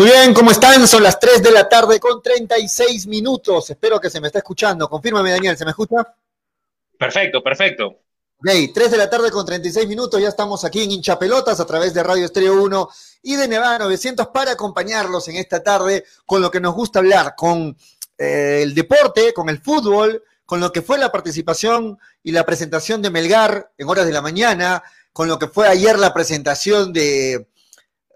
Muy bien, ¿cómo están? Son las 3 de la tarde con 36 minutos. Espero que se me esté escuchando. Confírmame, Daniel, ¿se me escucha? Perfecto, perfecto. Ok, 3 de la tarde con 36 minutos. Ya estamos aquí en Hinchapelotas a través de Radio Estéreo 1 y de Nevada 900 para acompañarlos en esta tarde con lo que nos gusta hablar, con eh, el deporte, con el fútbol, con lo que fue la participación y la presentación de Melgar en horas de la mañana, con lo que fue ayer la presentación de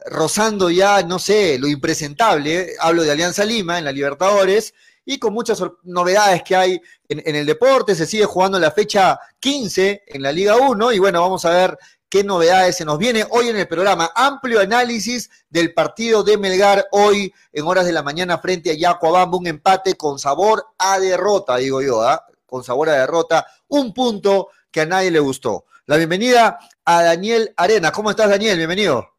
rozando ya, no sé, lo impresentable, hablo de Alianza Lima en la Libertadores, y con muchas novedades que hay en, el deporte, se sigue jugando la fecha 15 en la Liga 1, y bueno, vamos a ver qué novedades se nos viene hoy en el programa. Amplio análisis del partido de Melgar hoy en horas de la mañana frente a Yacuabamba, un empate con sabor a derrota, digo yo, ¿ah? con sabor a derrota, un punto que a nadie le gustó. La bienvenida a Daniel Arena. ¿Cómo estás, Daniel? Bienvenido.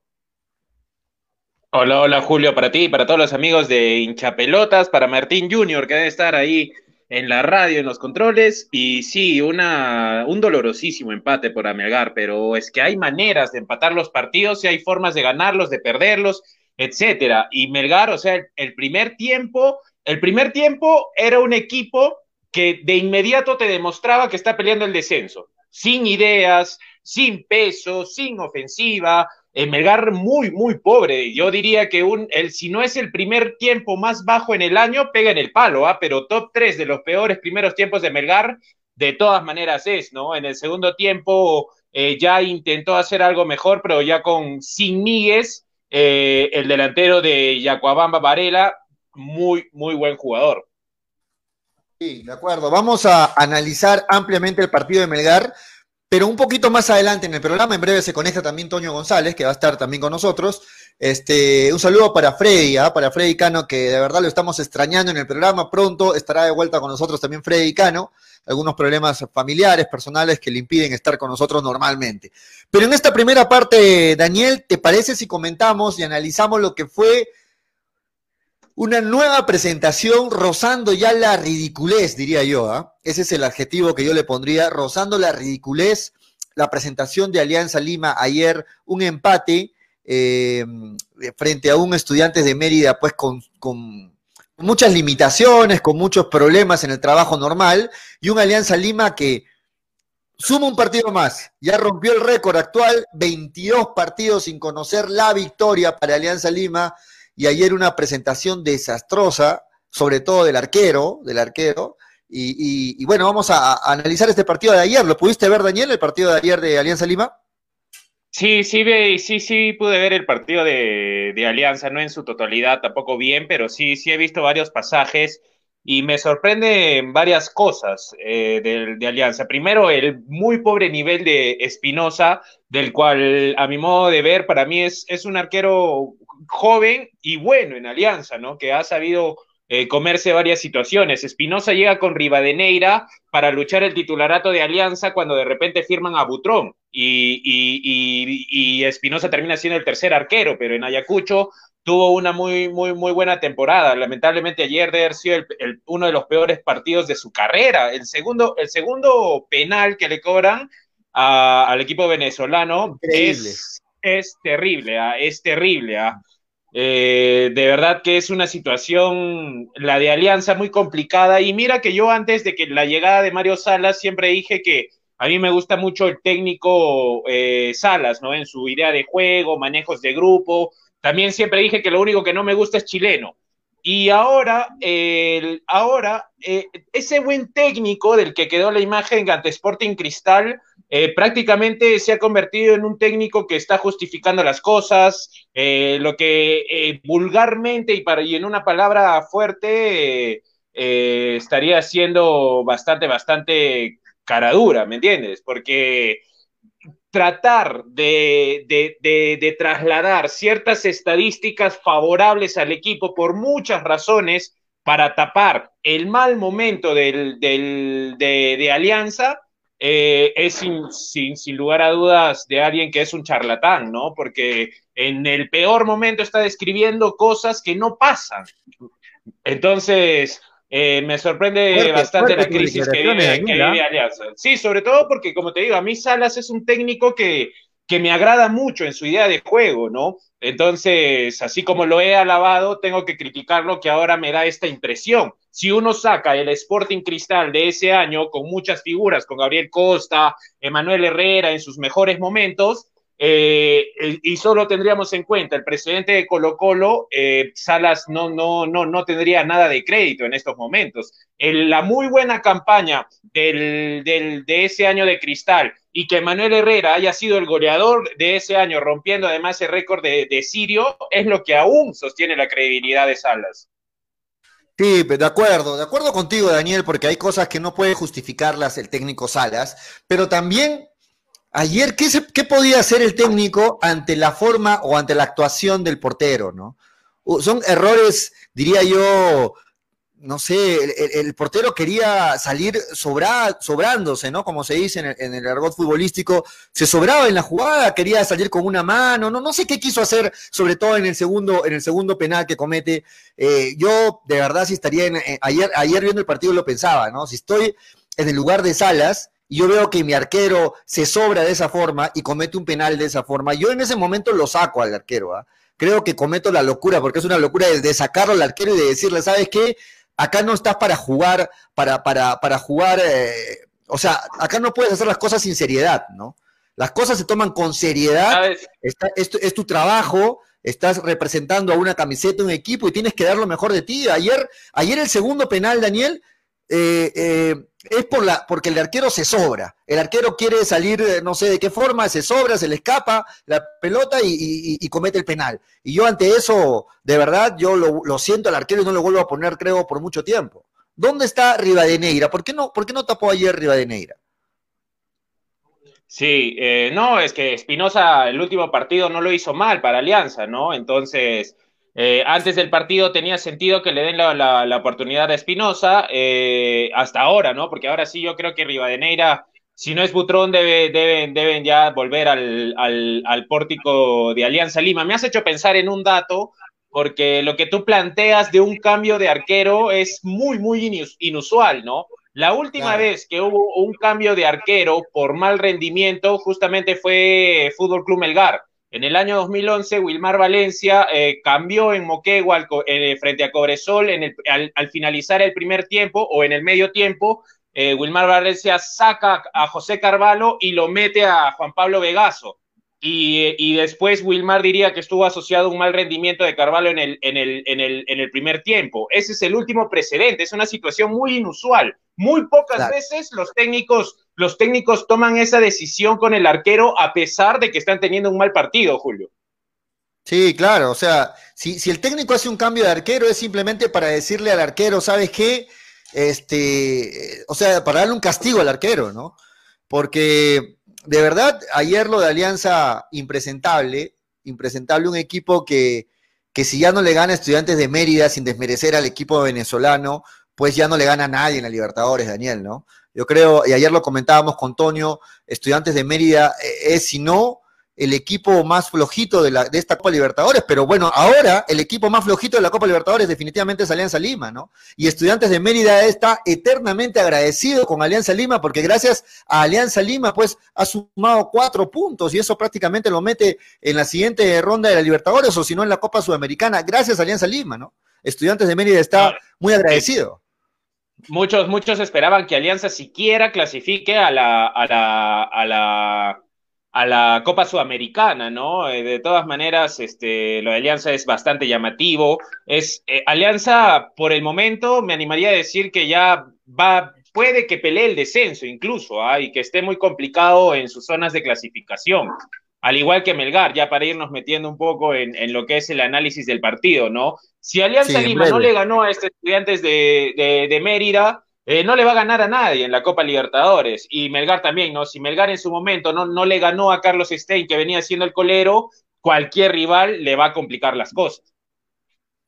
Hola, hola Julio, para ti para todos los amigos de Hinchapelotas, para Martín Junior, que debe estar ahí en la radio, en los controles, y sí, una, un dolorosísimo empate por Amelgar, pero es que hay maneras de empatar los partidos y hay formas de ganarlos, de perderlos, etcétera. Y Melgar, o sea, el, primer tiempo, el primer tiempo era un equipo que de inmediato te demostraba que está peleando el descenso, sin ideas, sin peso, sin ofensiva, Melgar muy, muy pobre. Yo diría que un, el, si no es el primer tiempo más bajo en el año, pega en el palo, ¿ah? pero top 3 de los peores primeros tiempos de Melgar, de todas maneras es, ¿no? En el segundo tiempo eh, ya intentó hacer algo mejor, pero ya con sin Míguez, eh, el delantero de Yacuabamba Varela, muy, muy buen jugador. Sí, de acuerdo. Vamos a analizar ampliamente el partido de Melgar. Pero un poquito más adelante en el programa, en breve se conecta también Toño González, que va a estar también con nosotros. Este, un saludo para Freddy, ¿ah? para Freddy Cano, que de verdad lo estamos extrañando en el programa. Pronto estará de vuelta con nosotros también Freddy Cano. Algunos problemas familiares, personales que le impiden estar con nosotros normalmente. Pero en esta primera parte, Daniel, ¿te parece si comentamos y analizamos lo que fue una nueva presentación rozando ya la ridiculez, diría yo. ¿ah? Ese es el adjetivo que yo le pondría, rozando la ridiculez. La presentación de Alianza Lima ayer, un empate eh, frente a un estudiante de Mérida, pues con, con muchas limitaciones, con muchos problemas en el trabajo normal, y un Alianza Lima que suma un partido más. Ya rompió el récord actual, 22 partidos sin conocer la victoria para Alianza Lima y ayer una presentación desastrosa, sobre todo del arquero, del arquero. Y, bueno, vamos a, analizar este partido de ayer. ¿Lo pudiste ver, Daniel, el partido de ayer de Alianza Lima? Sí, sí, sí, sí, pude ver el partido de, Alianza, no en su totalidad, tampoco bien, pero sí, sí he visto varios pasajes y me sorprende varias cosas eh, de, de, Alianza. Primero, el muy pobre nivel de Espinosa, del cual a mi modo de ver, para mí es, es un arquero joven y bueno en Alianza, ¿no? Que ha sabido eh, comerse varias situaciones. Espinosa llega con Rivadeneira para luchar el titularato de Alianza cuando de repente firman a Butrón y, y, Espinosa termina siendo el tercer arquero, pero en Ayacucho tuvo una muy, muy, muy buena temporada. Lamentablemente ayer debe haber sido uno de los peores partidos de su carrera. El segundo, el segundo penal que le cobran al equipo venezolano es es terrible, ¿ah? es terrible. ¿ah? Eh, de verdad que es una situación, la de Alianza, muy complicada. Y mira que yo antes de que la llegada de Mario Salas siempre dije que a mí me gusta mucho el técnico eh, Salas, ¿no? En su idea de juego, manejos de grupo. También siempre dije que lo único que no me gusta es chileno. Y ahora, ahora eh, ese buen técnico del que quedó la imagen ante Sporting Cristal, eh, prácticamente se ha convertido en un técnico que está justificando las cosas, eh, lo que vulgarmente y, para, y en una palabra fuerte estaría siendo bastante, bastante caradura, ¿me entiendes? Porque tratar de, trasladar ciertas estadísticas favorables al equipo por muchas razones para tapar el mal momento de, Alianza, eh, es sin, sin, lugar a dudas de alguien que es un charlatán, ¿no? Porque en el peor momento está describiendo cosas que no pasan. Entonces, eh, me sorprende bastante la crisis que vive, ¿ah? Alianza. Sí, sobre todo porque, como te digo, a mí Salas es un técnico que que me agrada mucho en su idea de juego, ¿no? Entonces, así como lo he alabado, tengo que criticarlo que ahora me da esta impresión. Si uno saca el Sporting Cristal de ese año con muchas figuras, con Gabriel Costa, Emanuel Herrera en sus mejores momentos, eh, y solo tendríamos en cuenta el presidente de Colo Colo, eh, Salas no, no, no, no tendría nada de crédito en estos momentos. la muy buena campaña del, de ese año de Cristal y que Manuel Herrera haya sido el goleador de ese año, rompiendo además el récord de, Sirio, es lo que aún sostiene la credibilidad de Salas. Sí, de acuerdo, de acuerdo contigo, Daniel, porque hay cosas que no puede justificarlas el técnico Salas, pero también Ayer, ¿qué, podía hacer el técnico ante la forma o ante la actuación del portero? ¿no? Son errores, diría yo, no sé, el, portero quería salir sobrándose, ¿no? Como se dice en el, argot futbolístico, se sobraba en la jugada, quería salir con una mano, no, no sé qué quiso hacer, sobre todo en el segundo, en el segundo penal que comete. Eh, yo, de verdad, si estaría en, ayer, ayer viendo el partido lo pensaba, ¿no? Si estoy en el lugar de Salas, y yo veo que mi arquero se sobra de esa forma y comete un penal de esa forma, yo en ese momento lo saco al arquero. ¿ah? Creo que cometo la locura, porque es una locura de, sacarlo al arquero y de decirle, ¿sabes qué? Acá no estás para jugar, para, para, para jugar, eh, o sea, acá no puedes hacer las cosas sin seriedad, ¿no? Las cosas se toman con seriedad, es tu trabajo, estás representando a una camiseta, un equipo y tienes que dar lo mejor de ti. Ayer, ayer el segundo penal, Daniel, eh, eh, es por la, porque el arquero se sobra. El arquero quiere salir, eh, no sé de qué forma, se sobra, se le escapa la pelota y, comete el penal. Y yo ante eso, de verdad, yo lo, siento al arquero y no lo vuelvo a poner, creo, por mucho tiempo. ¿Dónde está Rivadeneira? ¿Por qué no, por qué no tapó ayer Rivadeneira? Sí, no, es que Espinosa el último partido no lo hizo mal para Alianza, ¿no? Entonces, eh, antes del partido tenía sentido que le den la, oportunidad a Espinosa, eh, hasta ahora, ¿no? Porque ahora sí yo creo que Rivadeneira, si no es Butrón, debe, deben, deben ya volver al, al, pórtico de Alianza Lima. Me has hecho pensar en un dato, porque lo que tú planteas de un cambio de arquero es muy, muy inusual, ¿no? La última vez que hubo un cambio de arquero por mal rendimiento justamente fue Fútbol Club Melgar en el año 2011, Wilmar Valencia eh, cambió en Moquegua eh, frente a Cobresol en al, finalizar el primer tiempo o en el medio tiempo. Eh, Wilmar Valencia saca a José Carvalho y lo mete a Juan Pablo Vegaso. Y, después Wilmar diría que estuvo asociado a un mal rendimiento de Carvalho en el, en, el, en, el, en el primer tiempo. Ese es el último precedente, es una situación muy inusual. Muy pocas veces los técnicos los técnicos toman esa decisión con el arquero a pesar de que están teniendo un mal partido, Julio. Sí, claro, o sea, si, el técnico hace un cambio de arquero es simplemente para decirle al arquero, ¿sabes qué? Este, o sea, para darle un castigo al arquero, ¿no? Porque de verdad, ayer lo de Alianza impresentable, impresentable un equipo que, que si ya no le gana a estudiantes de Mérida sin desmerecer al equipo venezolano, pues ya no le gana a nadie en la Libertadores, Daniel, ¿no? Yo creo, y ayer lo comentábamos con Tonio, Estudiantes de Mérida eh, es, si no, el equipo más flojito de, la, de esta Copa Libertadores, pero bueno, ahora el equipo más flojito de la Copa Libertadores definitivamente es Alianza Lima, ¿no? Y Estudiantes de Mérida está eternamente agradecido con Alianza Lima, porque gracias a Alianza Lima, pues ha sumado cuatro puntos y eso prácticamente lo mete en la siguiente ronda de la Libertadores o si no en la Copa Sudamericana, gracias a Alianza Lima, ¿no? Estudiantes de Mérida está muy agradecido. Muchos, muchos esperaban que Alianza siquiera clasifique a la, a la, a la, a la Copa Sudamericana, ¿no? Eh, de todas maneras, este, lo de Alianza es bastante llamativo. Es eh, Alianza, por el momento, me animaría a decir que ya va, puede que pelee el descenso incluso, ¿ah? y que esté muy complicado en sus zonas de clasificación al igual que Melgar, ya para irnos metiendo un poco en, lo que es el análisis del partido, ¿no? Si Alianza Lima no le ganó a estos estudiantes de, Mérida, eh, no le va a ganar a nadie en la Copa Libertadores. Y Melgar también, ¿no? Si Melgar en su momento no, no le ganó a Carlos Stein, que venía siendo el colero, cualquier rival le va a complicar las cosas.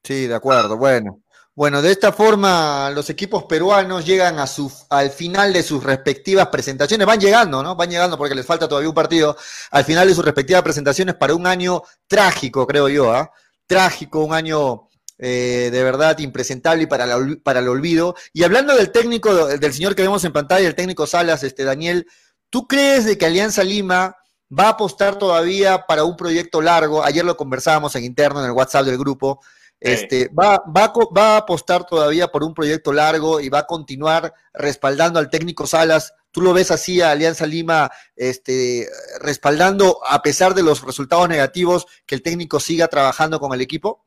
Sí, de acuerdo. Bueno, bueno, de esta forma los equipos peruanos llegan a su, al final de sus respectivas presentaciones, van llegando, ¿no? Van llegando porque les falta todavía un partido al final de sus respectivas presentaciones para un año trágico, creo yo, ¿ah? Trágico, un año eh, de verdad impresentable y para, para el olvido. Y hablando del técnico, del señor que vemos en pantalla, el técnico Salas, este Daniel, ¿tú crees de que Alianza Lima va a apostar todavía para un proyecto largo. Ayer lo conversábamos en interno en el WhatsApp del grupo. Este, va, va, va, a apostar todavía por un proyecto largo y va a continuar respaldando al técnico Salas. ¿Tú lo ves así a Alianza Lima este, respaldando, a pesar de los resultados negativos, que el técnico siga trabajando con el equipo?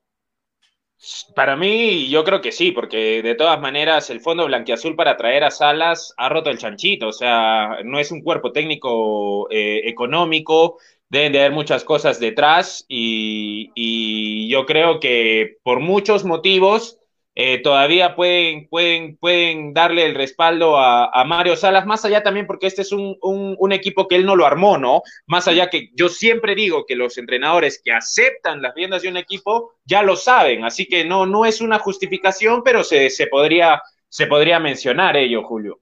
Para mí, yo creo que sí, porque de todas maneras el Fondo Blanquiazul para traer a Salas ha roto el chanchito, o sea, no es un cuerpo técnico eh, económico, deben de haber muchas cosas detrás y, y, yo creo que por muchos motivos eh, todavía pueden, pueden, pueden darle el respaldo a, Mario Salas, más allá también porque este es un, un, equipo que él no lo armó, ¿no? Más allá que yo siempre digo que los entrenadores que aceptan las riendas de un equipo ya lo saben, así que no, no es una justificación, pero se, se, podría, se podría mencionar ello, Julio.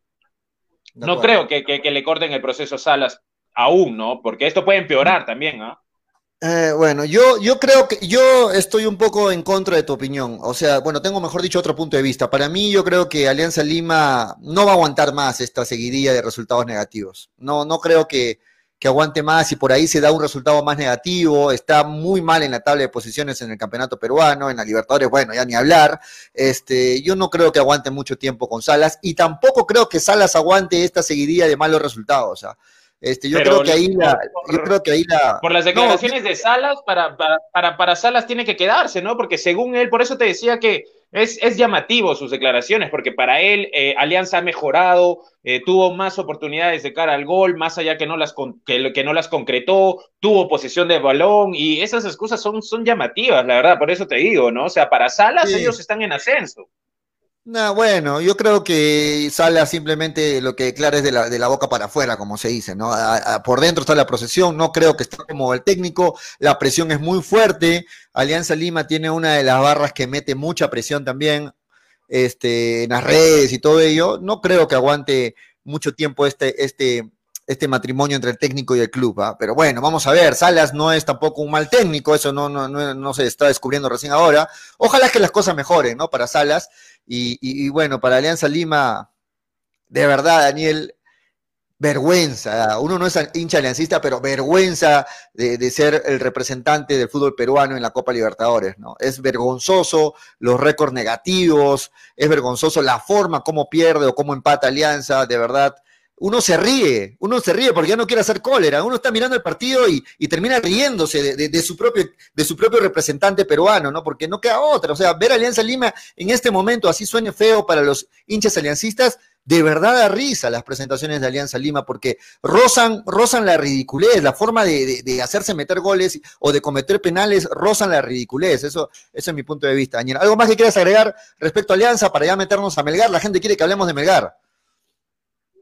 No creo que, que, que, le corten el proceso a Salas aún, ¿no? Porque esto puede empeorar también, ¿ah? Eh, bueno, yo, yo creo que yo estoy un poco en contra de tu opinión. O sea, bueno, tengo mejor dicho otro punto de vista. Para mí, yo creo que Alianza Lima no va a aguantar más esta seguidilla de resultados negativos. No, no creo que, que aguante más y por ahí se da un resultado más negativo. Está muy mal en la tabla de posiciones en el campeonato peruano, en la Libertadores, bueno, ya ni hablar. Este, yo no creo que aguante mucho tiempo con Salas y tampoco creo que Salas aguante esta seguidilla de malos resultados. Sea, este, yo, creo que ahí la, por, yo creo que ahí la. Por las declaraciones de Salas, para, para, para, Salas tiene que quedarse, ¿no? Porque según él, por eso te decía que es, es llamativo sus declaraciones, porque para él eh, Alianza ha mejorado, eh, tuvo más oportunidades de cara al gol, más allá que no las, que, que no las concretó, tuvo posesión de balón, y esas excusas son, son llamativas, la verdad, por eso te digo, ¿no? O sea, para Salas ellos están en ascenso. No, bueno, yo creo que Sala simplemente lo que declara es de la, de la boca para afuera, como se dice, ¿no? por dentro está la procesión, no creo que esté como el técnico, la presión es muy fuerte, Alianza Lima tiene una de las barras que mete mucha presión también, este, en las redes y todo ello, no creo que aguante mucho tiempo este, este, este matrimonio entre el técnico y el club, pero bueno, vamos a ver, Salas no es tampoco un mal técnico, eso no, no, no, se está descubriendo recién ahora, ojalá que las cosas mejoren, ¿no? Para Salas, y, bueno, para Alianza Lima, de verdad, Daniel, vergüenza. Uno no es hincha aliancista, pero vergüenza de, ser el representante del fútbol peruano en la Copa Libertadores, ¿no? Es vergonzoso los récords negativos, es vergonzoso la forma como pierde o cómo empata Alianza, de verdad uno se ríe, uno se ríe porque ya no quiere hacer cólera, uno está mirando el partido y, termina riéndose de, su propio, representante peruano, ¿no? Porque no queda otra, o sea, ver Alianza Lima en este momento, así suene feo para los hinchas aliancistas, de verdad da risa las presentaciones de Alianza Lima porque rozan, rozan la ridiculez, la forma de, hacerse meter goles o de cometer penales rozan la ridiculez, eso, eso es mi punto de vista, Daniel. ¿Algo más que quieras agregar respecto a Alianza para ya meternos a Melgar? La gente quiere que hablemos de Melgar.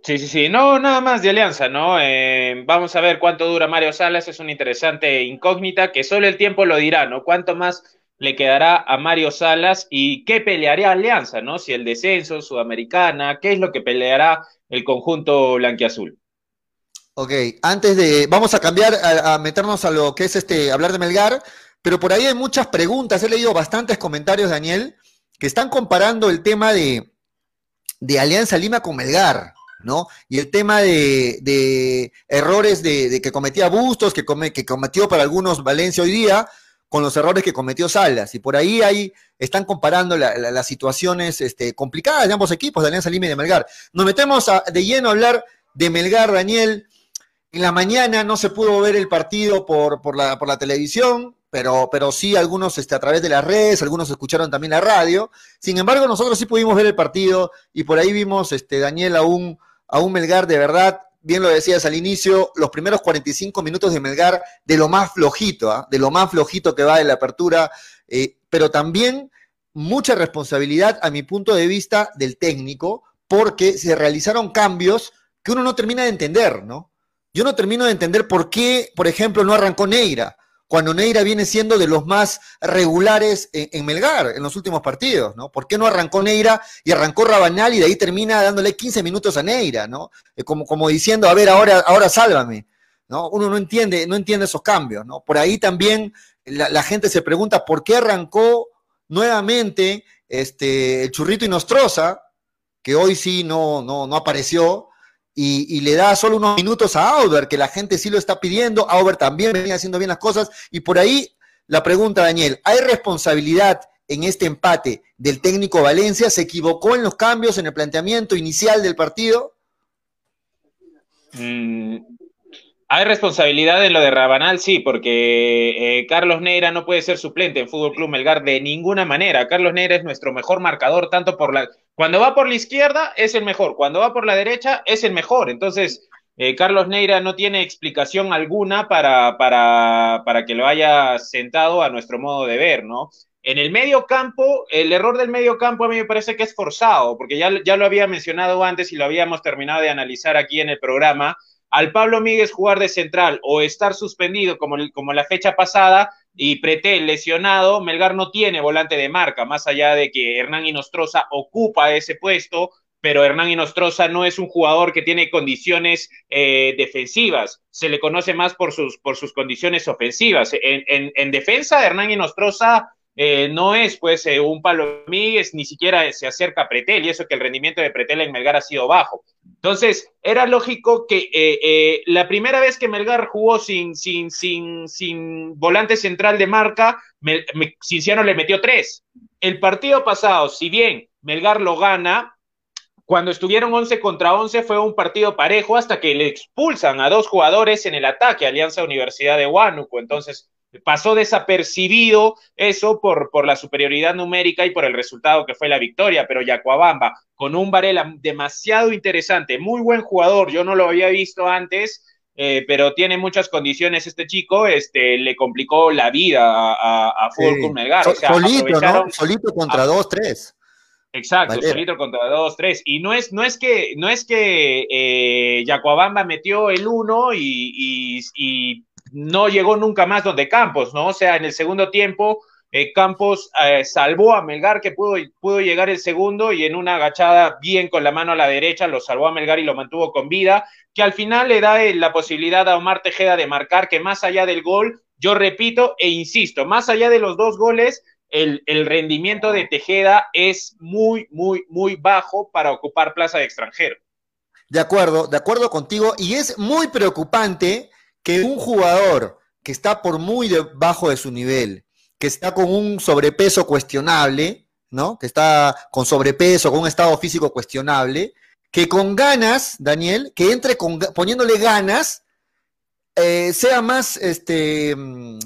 Sí, sí, sí. No, nada más de Alianza, ¿no? Eh, vamos a ver cuánto dura Mario Salas. Es una interesante incógnita que solo el tiempo lo dirá, ¿no? ¿Cuánto más le quedará a Mario Salas y qué pelearía Alianza, ¿no? Si el descenso, Sudamericana, ¿qué es lo que peleará el conjunto blanquiazul? Ok, antes de. Vamos a cambiar, a, meternos a lo que es este, hablar de Melgar, pero por ahí hay muchas preguntas. He leído bastantes comentarios, Daniel, que están comparando el tema de, de Alianza Lima con Melgar. ¿No? Y el tema de, errores de, que cometía Bustos, que, cometió para algunos Valencia hoy día, con los errores que cometió Salas. Y por ahí, ahí están comparando las situaciones este, complicadas de ambos equipos, de Alianza Lima y de Melgar. Nos metemos de lleno a hablar de Melgar, Daniel. En la mañana no se pudo ver el partido por, la, televisión, pero, pero sí algunos este, a través de las redes, algunos escucharon también la radio. Sin embargo, nosotros sí pudimos ver el partido y por ahí vimos, este, Daniel, a un, a un Melgar de verdad, bien lo decías al inicio, los primeros 45 minutos de Melgar de lo más flojito, ¿ah? de lo más flojito que va de la apertura, eh, pero también mucha responsabilidad a mi punto de vista del técnico, porque se realizaron cambios que uno no termina de entender, ¿no? Yo no termino de entender por qué, por ejemplo, no arrancó Neira cuando Neira viene siendo de los más regulares en, Melgar en los últimos partidos, ¿no? ¿Por qué no arrancó Neira y arrancó Rabanal y de ahí termina dándole 15 minutos a Neira, ¿no? Eh, como, como diciendo, a ver, ahora, ahora sálvame, ¿no? Uno no entiende, no entiende esos cambios, ¿no? Por ahí también la, gente se pregunta por qué arrancó nuevamente este, el Churrito y Nostroza, que hoy sí no, no, no apareció, y, le da solo unos minutos a Auber, que la gente sí lo está pidiendo, Auber también venía haciendo bien las cosas, y por ahí la pregunta, Daniel, ¿hay responsabilidad en este empate del técnico Valencia? ¿Se equivocó en los cambios, en el planteamiento inicial del partido? Mm, hay responsabilidad en lo de Rabanal, sí, porque eh, Carlos Neira no puede ser suplente en Fútbol Club Melgar de ninguna manera. Carlos Neira es nuestro mejor marcador, tanto por la. Cuando va por la izquierda es el mejor, cuando va por la derecha es el mejor. Entonces, eh, Carlos Neira no tiene explicación alguna para, para, para que lo haya sentado a nuestro modo de ver, ¿no? En el medio campo, el error del medio campo a mí me parece que es forzado, porque ya, ya lo había mencionado antes y lo habíamos terminado de analizar aquí en el programa al Pablo Míguez jugar de central o estar suspendido como, como la fecha pasada y Pretel lesionado, Melgar no tiene volante de marca, más allá de que Hernán Inostroza ocupa ese puesto, pero Hernán Inostroza no es un jugador que tiene condiciones eh, defensivas, se le conoce más por sus, por sus condiciones ofensivas. En, en, en defensa, Hernán Inostroza eh, no es pues eh, un Pablo Míguez, ni siquiera se acerca a Pretel, y eso que el rendimiento de Pretel en Melgar ha sido bajo. Entonces, era lógico que eh, la primera vez que Melgar jugó sin, sin, sin, sin volante central de marca, Cinciano le metió tres. El partido pasado, si bien Melgar lo gana, cuando estuvieron 11 contra 11 fue un partido parejo hasta que le expulsan a dos jugadores en el ataque, Alianza Universidad de Huánuco. Entonces, pasó desapercibido eso por, por la superioridad numérica y por el resultado que fue la victoria, pero Yacuabamba, con un Varela demasiado interesante, muy buen jugador, yo no lo había visto antes, eh, pero tiene muchas condiciones este chico, este, le complicó la vida a, a, Fútbol Melgar. solito, ¿no? Solito contra dos, tres. Exacto, solito contra dos, tres. Y no es, no es que, no es que eh, Yacuabamba metió el uno y, y no llegó nunca más donde Campos, ¿no? O sea, en el segundo tiempo, eh, Campos eh, salvó a Melgar, que pudo, pudo llegar el segundo, y en una agachada bien con la mano a la derecha, lo salvó a Melgar y lo mantuvo con vida, que al final le da eh, la posibilidad a Omar Tejeda de marcar que más allá del gol, yo repito e insisto, más allá de los dos goles, el, el, rendimiento de Tejeda es muy, muy, muy bajo para ocupar plaza de extranjero. De acuerdo, de acuerdo contigo, y es muy preocupante que un jugador que está por muy debajo de su nivel, que está con un sobrepeso cuestionable, ¿no? Que está con sobrepeso, con un estado físico cuestionable, que con ganas, Daniel, que entre con, poniéndole ganas, eh, sea más, este, mm,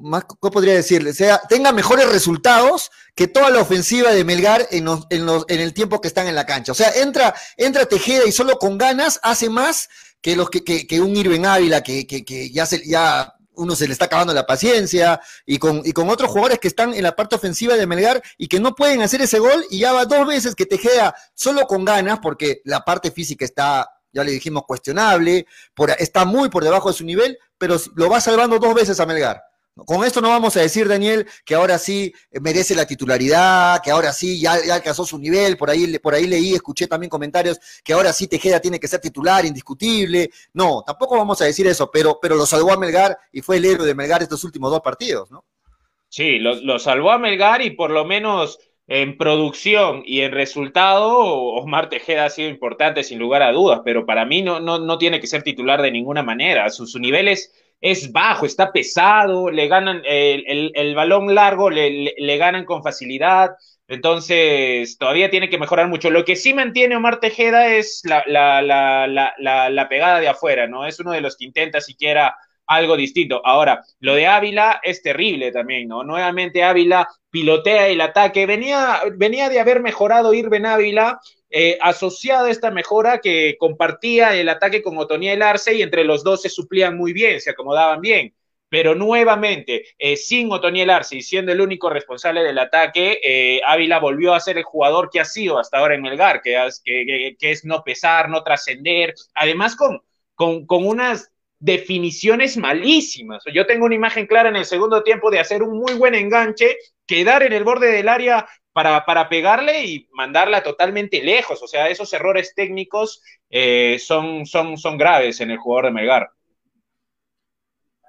más, ¿cómo podría decirle? Sea, tenga mejores resultados que toda la ofensiva de Melgar en, en, el tiempo que están en la cancha. O sea, entra, entra Tejeda y solo con ganas hace más que, los, que, que, un Irving Ávila que, que, ya, se, ya uno se le está acabando la paciencia, y con, y con otros jugadores que están en la parte ofensiva de Melgar y que no pueden hacer ese gol, y ya va dos veces que Tejeda solo con ganas, porque la parte física está, ya le dijimos, cuestionable, por, está muy por debajo de su nivel, pero lo va salvando dos veces a Melgar. Con esto no vamos a decir, Daniel, que ahora sí merece la titularidad, que ahora sí ya, alcanzó su nivel, por ahí, por ahí leí, escuché también comentarios que ahora sí Tejeda tiene que ser titular, indiscutible. No, tampoco vamos a decir eso, pero, pero lo salvó a Melgar y fue el héroe de Melgar estos últimos dos partidos, ¿no? Sí, lo, salvó a Melgar y por lo menos en producción y en resultado, Osmar Tejeda ha sido importante sin lugar a dudas, pero para mí no, no, no tiene que ser titular de ninguna manera. Su, su nivel es bajo, está pesado, le ganan el, el, balón largo, le, le, ganan con facilidad. Entonces, todavía tiene que mejorar mucho. Lo que sí mantiene Omar Tejeda es la, la, la, la, pegada de afuera, ¿no? Es uno de los que intenta siquiera algo distinto. Ahora, lo de Ávila es terrible también, ¿no? Nuevamente Ávila pilotea el ataque. Venía, venía de haber mejorado Irben Ávila eh, asociada a esta mejora que compartía el ataque con Otoniel Arce y entre los dos se suplían muy bien, se acomodaban bien. Pero nuevamente, eh, sin Otoniel Arce y siendo el único responsable del ataque, eh, Ávila volvió a ser el jugador que ha sido hasta ahora en Melgar, que, que, que es no pesar, no trascender, además con, con, con unas definiciones malísimas. Yo tengo una imagen clara en el segundo tiempo de hacer un muy buen enganche, quedar en el borde del área para, para pegarle y mandarla totalmente lejos. O sea, esos errores técnicos eh, son, son, son graves en el jugador de Melgar.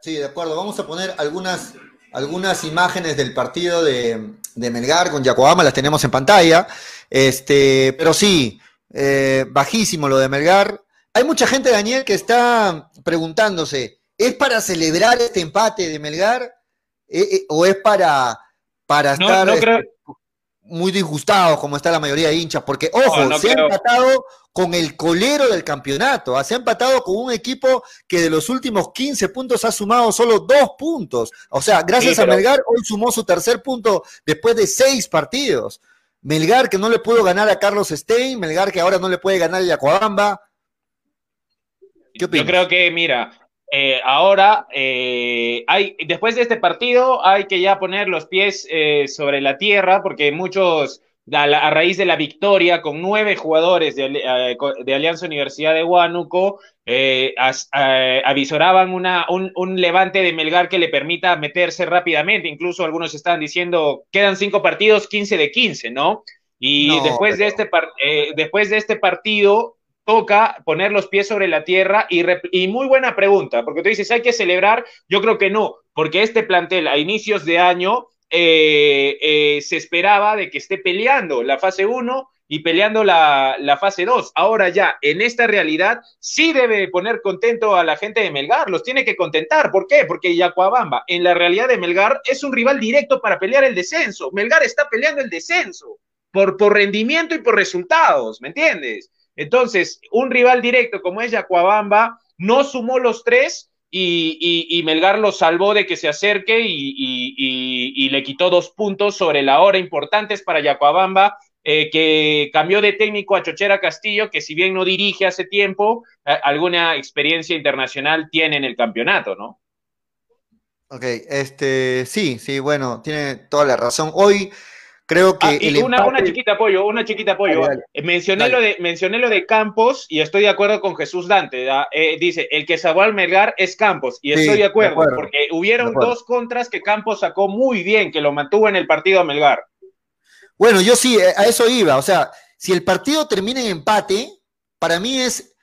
Sí, de acuerdo. Vamos a poner algunas, algunas imágenes del partido de, de Melgar con Yacoama, las tenemos en pantalla. Este, pero sí, eh, bajísimo lo de Melgar. Hay mucha gente, Daniel, que está preguntándose, ¿es para celebrar este empate de Melgar eh, eh, o es para, para estar este, muy disgustados como está la mayoría de hinchas? Porque, ojo, se ha empatado con el colero del campeonato, ah, se ha empatado con un equipo que de los últimos 15 puntos ha sumado solo dos puntos. O sea, gracias a Melgar, hoy sumó su tercer punto después de seis partidos. Melgar que no le pudo ganar a Carlos Stein, Melgar que ahora no le puede ganar a Yacuabamba. Yo creo que, mira, eh, ahora eh, hay, después de este partido hay que ya poner los pies eh, sobre la tierra porque muchos, a, raíz de la victoria con nueve jugadores de, Alianza Universidad de Huánuco, avisoraban una, un, levante de Melgar que le permita meterse rápidamente. Incluso algunos están diciendo, quedan cinco partidos, 15 de 15, ¿no? Y después, de este después de este partido, toca poner los pies sobre la tierra y, muy buena pregunta, porque tú dices, hay que celebrar, yo creo que no, porque este plantel a inicios de año eh, eh, se esperaba de que esté peleando la fase 1 y peleando la, la fase 2. Ahora ya, en esta realidad, sí debe poner contento a la gente de Melgar, los tiene que contentar. ¿Por qué? Porque Yacuabamba, en la realidad de Melgar, es un rival directo para pelear el descenso. Melgar está peleando el descenso por, por rendimiento y por resultados, ¿me entiendes? Entonces, un rival directo como es Yacuabamba no sumó los tres y, Melgar lo salvó de que se acerque y, le quitó dos puntos sobre la hora importantes para Yacuabamba, eh, que cambió de técnico a Chochera Castillo, que si bien no dirige hace tiempo, eh, alguna experiencia internacional tiene en el campeonato, ¿no? Ok, este, sí, sí, bueno, tiene toda la razón. Hoy Creo que. Ah, una, chiquita apoyo, una chiquita apoyo. Eh, mencioné, Lo de, mencioné lo de Campos y estoy de acuerdo con Jesús Dante. Eh, dice: el que salvó al Melgar es Campos. Y estoy de acuerdo, porque hubieron dos contras que Campos sacó muy bien, que lo mantuvo en el partido a Melgar. Bueno, yo sí, eh, a eso iba. O sea, si el partido termina en empate, para mí es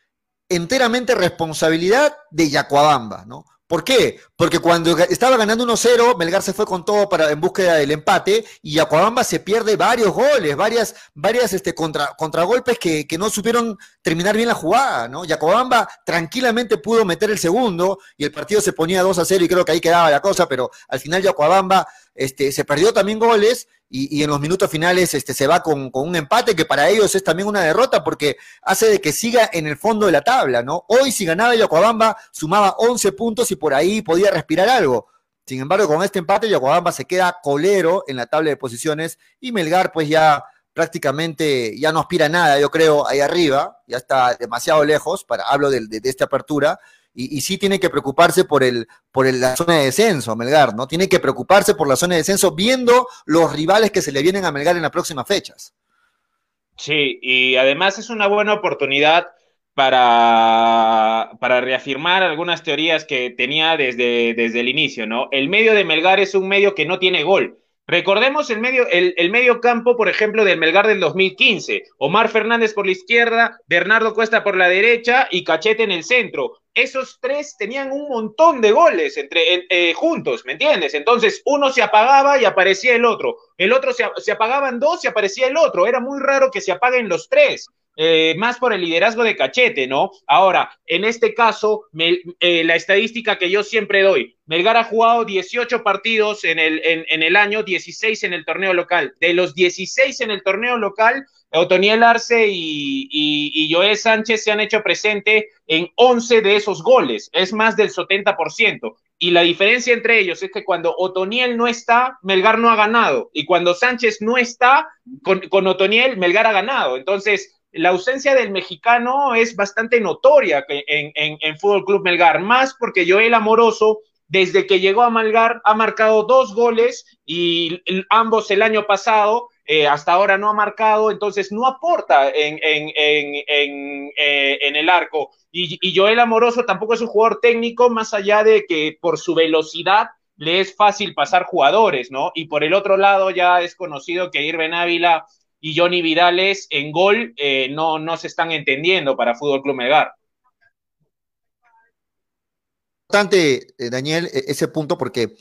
enteramente responsabilidad de Yacuabamba, ¿no? ¿Por qué? Porque cuando estaba ganando 1-0, Melgar se fue con todo para, en búsqueda del empate y Acuabamba se pierde varios goles, varias, varias este, contra, contragolpes que, que, no supieron terminar bien la jugada, ¿no? Y Acuabamba tranquilamente pudo meter el segundo y el partido se ponía 2 0 y creo que ahí quedaba la cosa, pero al final Yacuabamba este, se perdió también goles y, en los minutos finales este, se va con, un empate que para ellos es también una derrota porque hace de que siga en el fondo de la tabla, ¿no? Hoy si ganaba Yacuabamba sumaba 11 puntos y por ahí podía respirar algo. Sin embargo, con este empate Yacuabamba se queda colero en la tabla de posiciones y Melgar pues ya prácticamente ya no aspira nada, yo creo, ahí arriba, ya está demasiado lejos, para, hablo de, de esta apertura, y, sí tiene que preocuparse por, el, por la zona de descenso, Melgar, ¿no? Tiene que preocuparse por la zona de descenso viendo los rivales que se le vienen a Melgar en las próximas fechas. Sí, y además es una buena oportunidad para, para reafirmar algunas teorías que tenía desde, desde el inicio, ¿no? El medio de Melgar es un medio que no tiene gol. Recordemos el medio, el, medio campo, por ejemplo, del Melgar del 2015. Omar Fernández por la izquierda, Bernardo Cuesta por la derecha y Cachete en el centro. Esos tres tenían un montón de goles entre, eh, juntos, ¿me entiendes? Entonces uno se apagaba y aparecía el otro. El otro se, se apagaban dos y aparecía el otro. Era muy raro que se apaguen los tres. Eh, más por el liderazgo de Cachete, ¿no? Ahora, en este caso, eh, la estadística que yo siempre doy, Melgar ha jugado 18 partidos en el, en, el año, 16 en el torneo local. De los 16 en el torneo local, Otoniel Arce y, y, Joel Sánchez se han hecho presente en 11 de esos goles, es más del 70%. Y la diferencia entre ellos es que cuando Otoniel no está, Melgar no ha ganado. Y cuando Sánchez no está, con, con Otoniel, Melgar ha ganado. Entonces, la ausencia del mexicano es bastante notoria en, en, Fútbol Club Melgar, más porque Joel Amoroso, desde que llegó a Melgar, ha marcado dos goles y ambos el año pasado. Eh, hasta ahora no ha marcado, entonces no aporta eh, en el arco. Y, y, Joel Amoroso tampoco es un jugador técnico, más allá de que por su velocidad le es fácil pasar jugadores, ¿no? Y por el otro lado ya es conocido que Irben Ávila y Johnny Vidales en gol eh, no, no se están entendiendo para Fútbol Club Melgar. Importante, eh, Daniel, e-, ese punto, porque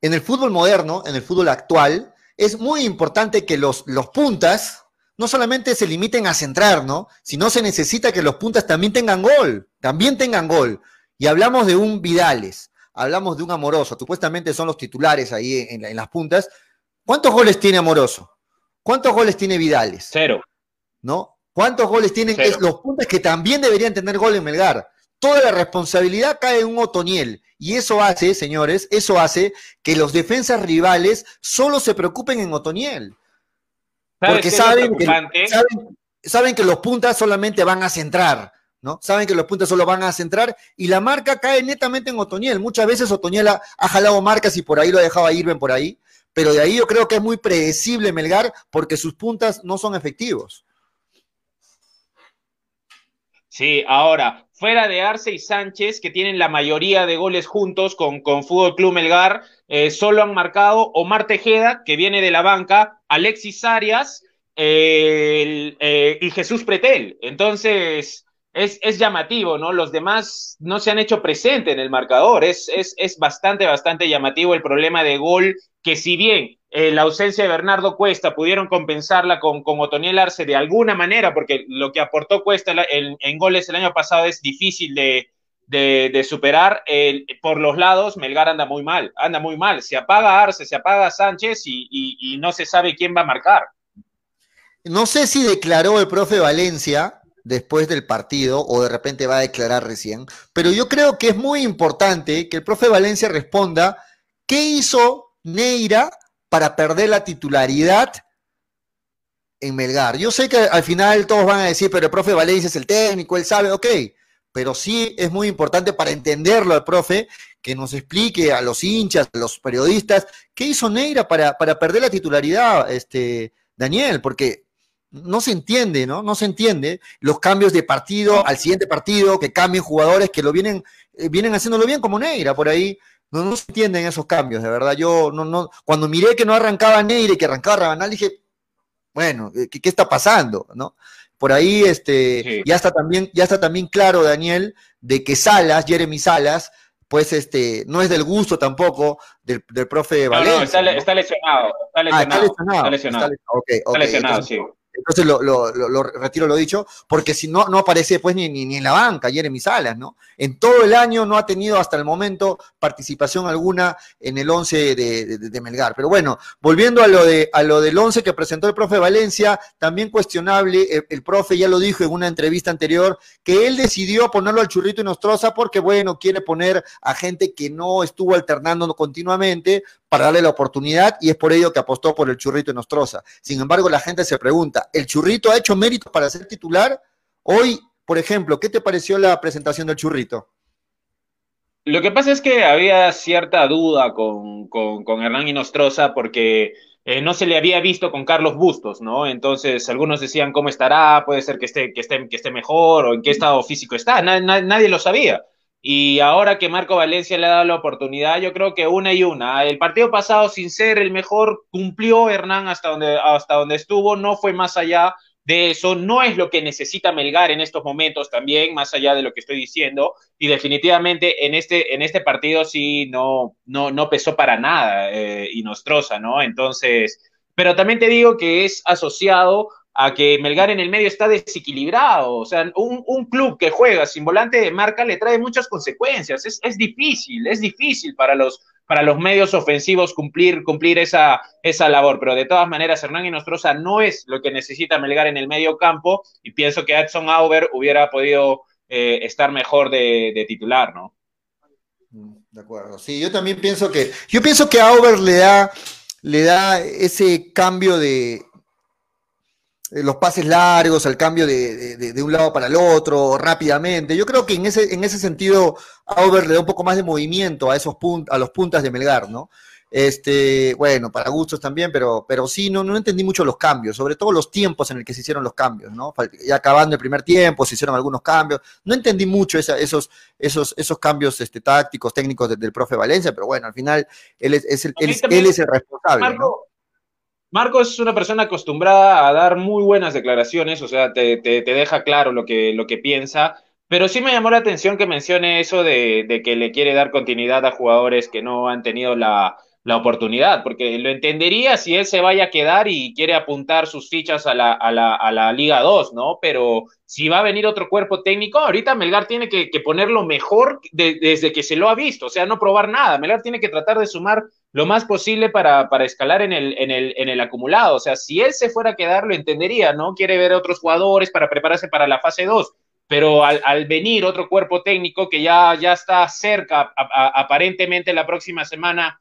en el fútbol moderno, en el fútbol actual, es muy importante que los, los puntas no solamente se limiten a centrar, ¿no? Sino se necesita que los puntas también tengan gol, también tengan gol. Y hablamos de un Vidales, hablamos de un Amoroso, supuestamente son los titulares ahí en, las puntas. ¿Cuántos goles tiene Amoroso? ¿Cuántos goles tiene Vidales? Cero. ¿No? ¿Cuántos goles tienen los puntas que también deberían tener gol en Melgar? Toda la responsabilidad cae en un Otoniel. Y eso hace, señores, eso hace que los defensas rivales solo se preocupen en Otoniel. Porque saben que, saben, que, los puntas solamente van a centrar, ¿no? Saben que los puntas solo van a centrar y la marca cae netamente en Otoniel. Muchas veces Otoniel ha, jalado marcas y por ahí lo ha dejado a Irben por ahí, pero de ahí yo creo que es muy predecible Melgar porque sus puntas no son efectivos. Sí, ahora, fuera de Arce y Sánchez, que tienen la mayoría de goles juntos con, con Fútbol Club Melgar, eh, solo han marcado Omar Tejeda, que viene de la banca, Alexis Arias eh, y Jesús Pretel. Entonces, es, es, llamativo, ¿no? Los demás no se han hecho presente en el marcador. Es, es, es bastante, bastante llamativo el problema de gol, que si bien eh, la ausencia de Bernardo Cuesta pudieron compensarla con, con Otoniel Arce de alguna manera, porque lo que aportó Cuesta en, goles el año pasado es difícil de, de, superar. por los lados, Melgar anda muy mal, anda muy mal. Se apaga Arce, se apaga Sánchez y, no se sabe quién va a marcar. No sé si declaró el profe Valencia después del partido o de repente va a declarar recién, pero yo creo que es muy importante que el profe Valencia responda qué hizo Neira para perder la titularidad en Melgar. Yo sé que al final todos van a decir, pero el profe Valencia es el técnico, él sabe, ok, pero sí es muy importante para entenderlo al profe que nos explique a los hinchas, a los periodistas, qué hizo Neira para, para perder la titularidad, este, Daniel, porque no se entiende, ¿no? No se entiende los cambios de partido al siguiente partido, que cambien jugadores que lo vienen, eh, vienen haciéndolo bien como Neira por ahí. No, no se entienden esos cambios, de verdad. Yo no, no, cuando miré que no arrancaba Neire y que arrancaba Rabanal, dije, bueno, eh, ¿qué, está pasando? ¿No? Por ahí este, ya, está también, ya está también claro, Daniel, de que Salas, Jeremy Salas, pues este, no es del gusto tampoco del, profe Valencia. No, está, lesionado, está lesionado. Ah, está lesionado. Está lesionado, está lesionado sí. Entonces lo, lo, retiro lo dicho, porque si no, no aparece pues ni, ni, en la banca Jeremy Salas, ¿no? En todo el año no ha tenido hasta el momento participación alguna en el 11 de, Melgar. Pero bueno, volviendo a lo, de, a lo del 11 que presentó el profe Valencia, también cuestionable, el, profe ya lo dijo en una entrevista anterior, que él decidió ponerlo al churrito y nostroza porque, bueno, quiere poner a gente que no estuvo alternando continuamente para darle la oportunidad y es por ello que apostó por el churrito y nostroza. Sin embargo, la gente se pregunta, ¿el Churrito ha hecho méritos para ser titular? Hoy, por ejemplo, ¿qué te pareció la presentación del Churrito? Lo que pasa es que había cierta duda con, con, Hernán Inostroza porque eh, no se le había visto con Carlos Bustos, ¿no? Entonces algunos decían cómo estará, puede ser que esté, que esté, que esté mejor o en qué estado físico está, nadie lo sabía. Y ahora que Marco Valencia le ha dado la oportunidad, yo creo que una y una. El partido pasado, sin ser el mejor, cumplió Hernán hasta donde, hasta donde estuvo, no fue más allá de eso. No es lo que necesita Melgar en estos momentos también, más allá de lo que estoy diciendo. Y definitivamente en este, en este partido sí no, no, no pesó para nada eh, y Nostroza, ¿no? Entonces, pero también te digo que es asociado a que Melgar en el medio está desequilibrado. O sea, un, club que juega sin volante de marca le trae muchas consecuencias. Es, difícil, es difícil para los, para los medios ofensivos cumplir, cumplir esa, esa labor. Pero de todas maneras, Hernán Inostroza no es lo que necesita Melgar en el medio campo y pienso que Edson Auber hubiera podido eh, estar mejor de, titular, ¿no? De acuerdo. Sí, yo también pienso que, yo pienso que Auber le da, le da ese cambio de, los pases largos, el cambio de, un lado para el otro rápidamente. Yo creo que en ese, en ese sentido Auber le da un poco más de movimiento a esos a los puntas de Melgar, ¿no? Este, bueno, para gustos también, pero, pero sí, no, no entendí mucho los cambios, sobre todo los tiempos en el que se hicieron los cambios, ¿no? Ya acabando el primer tiempo, se hicieron algunos cambios. No entendí mucho esos, esos, esos cambios este, tácticos, técnicos del profe Valencia, pero bueno, al final él es, el, él, es el responsable. Marco es una persona acostumbrada a dar muy buenas declaraciones, o sea, te, deja claro lo que, lo que piensa, pero sí me llamó la atención que mencione eso de, que le quiere dar continuidad a jugadores que no han tenido la, la oportunidad, porque lo entendería si él se vaya a quedar y quiere apuntar sus fichas a la, a la, a la Liga 2, ¿no? Pero si va a venir otro cuerpo técnico, ahorita Melgar tiene que, que ponerlo mejor desde que se lo ha visto, o sea, no probar nada. Melgar tiene que tratar de sumar lo más posible para, para escalar en el, en, el, en el acumulado. O sea, si él se fuera a quedar, lo entendería, ¿no? Quiere ver a otros jugadores para prepararse para la fase 2 pero al, venir otro cuerpo técnico que ya, ya está cerca, aparentemente la próxima semana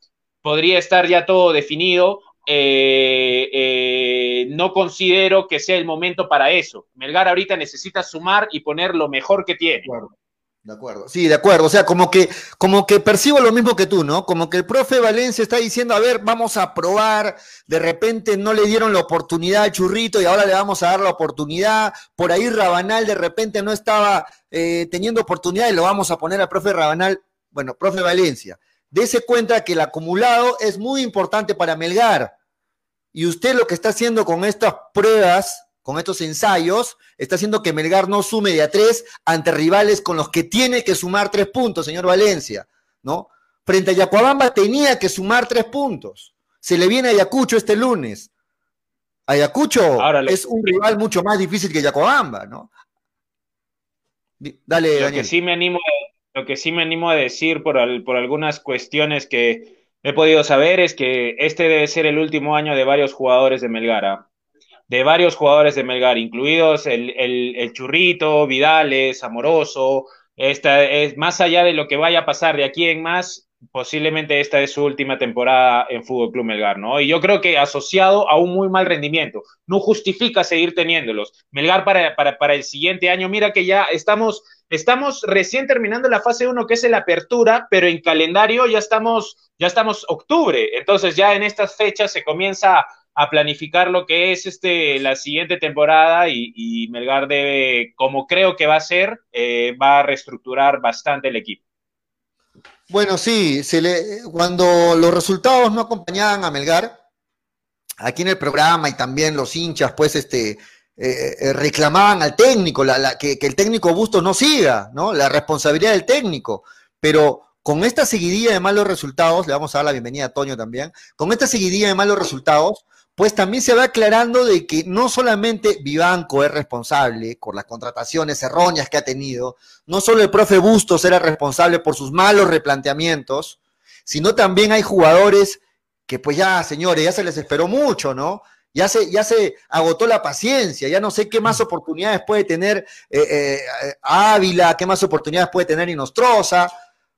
podría estar ya todo definido, eh, eh, no considero que sea el momento para eso. Melgar ahorita necesita sumar y poner lo mejor que tiene. De acuerdo, sí, de acuerdo. O sea, como que, como que percibo lo mismo que tú, ¿no? Como que el profe Valencia está diciendo, a ver, vamos a probar, de repente no le dieron la oportunidad al churrito y ahora le vamos a dar la oportunidad. Por ahí Rabanal de repente no estaba eh, teniendo oportunidad y lo vamos a poner al profe Rabanal. Bueno, profe Valencia, dése cuenta que el acumulado es muy importante para Melgar. Y usted lo que está haciendo con estas pruebas con estos ensayos, está haciendo que Melgar no sume de a tres ante rivales con los que tiene que sumar tres puntos, señor Valencia, ¿no? Frente a Yacuabamba tenía que sumar tres puntos. Se le viene a Ayacucho este lunes. Ayacucho Ahora, es un rival mucho más difícil que Yacuabamba, ¿no? Dale, lo Daniel. Que sí me animo, lo que sí me animo a decir por, al, por algunas cuestiones que he podido saber es que este debe ser el último año de varios jugadores de Melgara. ¿ah? de varios jugadores de Melgar, incluidos el, el, el Churrito, Vidales, Amoroso. Esta es más allá de lo que vaya a pasar de aquí en más, posiblemente esta es su última temporada en Fútbol Club Melgar, ¿no? Y yo creo que asociado a un muy mal rendimiento, no justifica seguir teniéndolos. Melgar para, para, para el siguiente año, mira que ya estamos, estamos recién terminando la fase 1, que es la apertura, pero en calendario ya estamos, ya estamos octubre, entonces ya en estas fechas se comienza a planificar lo que es este, la siguiente temporada y, Melgar debe, como creo que va a ser, eh, va a reestructurar bastante el equipo. Bueno, sí, se le, cuando los resultados no acompañaban a Melgar, aquí en el programa y también los hinchas, pues, este, eh, eh reclamaban al técnico, la, la, que, el técnico Bustos no siga, ¿no? La responsabilidad del técnico. Pero con esta seguidilla de malos resultados, le vamos a dar la bienvenida a Toño también, con esta seguidilla de malos resultados, pues también se va aclarando de que no solamente Vivanco es responsable por las contrataciones erróneas que ha tenido, no solo el profe Bustos era responsable por sus malos replanteamientos, sino también hay jugadores que pues ya, señores, ya se les esperó mucho, ¿no? Ya se, ya se agotó la paciencia, ya no sé qué más oportunidades puede tener eh, eh, Ávila, qué más oportunidades puede tener Inostroza,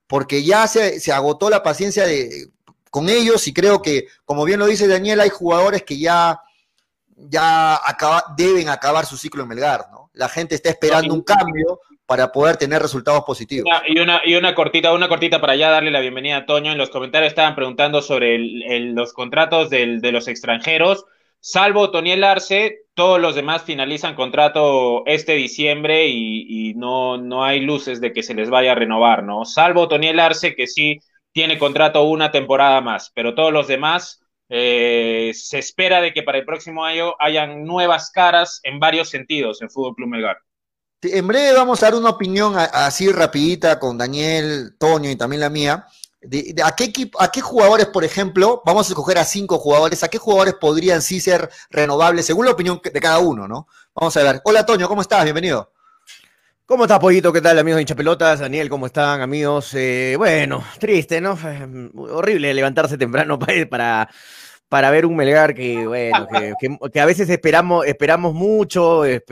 porque ya se, se agotó la paciencia de, con ellos y creo que, como bien lo dice Daniel, hay jugadores que ya, ya acaba, deben acabar su ciclo en Melgar, ¿no? La gente está esperando un cambio para poder tener resultados positivos. Y una, y una cortita, una cortita para ya darle la bienvenida a Toño. En los comentarios estaban preguntando sobre el, el, los contratos del, de los extranjeros. Salvo Toniel Arce, todos los demás finalizan contrato este diciembre y, no, no hay luces de que se les vaya a renovar, ¿no? Salvo Toniel Arce, que sí tiene contrato una temporada más, pero todos los demás eh, se espera de que para el próximo año hayan nuevas caras en varios sentidos en Fútbol Club Melgar. En breve vamos a dar una opinión así rapidita con Daniel, Toño y también la mía. De, ¿a, qué equipo, ¿A qué jugadores, por ejemplo, vamos a escoger a cinco jugadores, a qué jugadores podrían sí ser renovables según la opinión de cada uno, ¿no? Vamos a ver. Hola Toño, ¿cómo estás? Bienvenido. ¿Cómo estás, Pollito? ¿Qué tal, amigos de Pelotas? Daniel, ¿cómo están, amigos? Eh, bueno, triste, ¿no? Horrible levantarse temprano para, para ver un Melgar que, bueno, que, que, que a veces esperamos, esperamos mucho eh,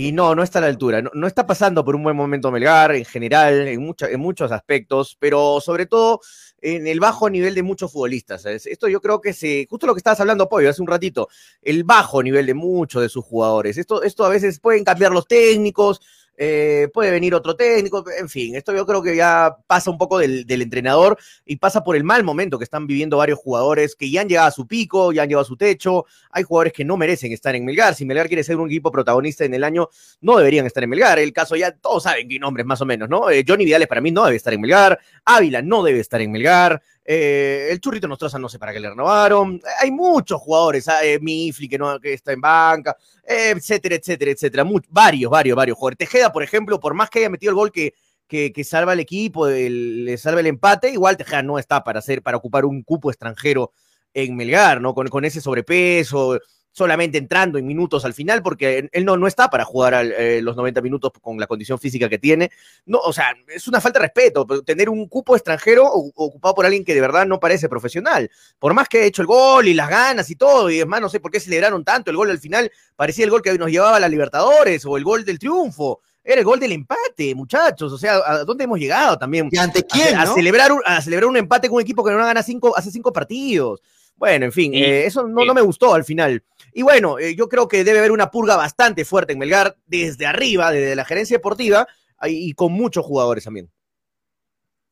y no, no está a la altura. No, está pasando por un buen momento Melgar en general, en, mucha, en muchos aspectos, pero sobre todo en el bajo nivel de muchos futbolistas. Esto yo creo que se, justo lo que estabas hablando, Pollo, hace un ratito, el bajo nivel de muchos de sus jugadores. Esto, esto a veces pueden cambiar los técnicos, eh, puede venir otro técnico, en fin, esto yo creo que ya pasa un poco del, del, entrenador y pasa por el mal momento que están viviendo varios jugadores que ya han llegado a su pico, ya han llegado a su techo, hay jugadores que no merecen estar en Melgar, si Melgar quiere ser un equipo protagonista en el año, no deberían estar en Melgar, el caso ya todos saben qué nombres más o menos, ¿no? Eh, Johnny Vidales para mí no debe estar en Melgar, Ávila no debe estar en Melgar, eh, el Churrito Nostroza no sé para qué le renovaron. Hay muchos jugadores, eh, Mifli que, no, que está en banca, etcétera, etcétera, etcétera. Much, varios, varios, varios jugadores. Tejeda, por ejemplo, por más que haya metido el gol que, que, salva al equipo, le salva el empate, igual Tejada no está para hacer, para ocupar un cupo extranjero en Melgar, ¿no? Con, con ese sobrepeso, solamente entrando en minutos al final, porque él no, no está para jugar eh, los 90 minutos con la condición física que tiene. No, o sea, es una falta de respeto tener un cupo extranjero ocupado por alguien que de verdad no parece profesional. Por más que ha hecho el gol y las ganas y todo, y es más, no sé por qué celebraron tanto el gol al final, parecía el gol que nos llevaba a la Libertadores o el gol del triunfo. Era el gol del empate, muchachos. O sea, ¿a dónde hemos llegado también? ¿Y ante quién? A, celebrar, un, a celebrar un empate con un equipo que no gana cinco, hace cinco partidos. Bueno, en fin, eh, eso no, no, me gustó al final. Y bueno, eh, yo creo que debe haber una purga bastante fuerte en Melgar desde arriba, desde la gerencia deportiva y con muchos jugadores también.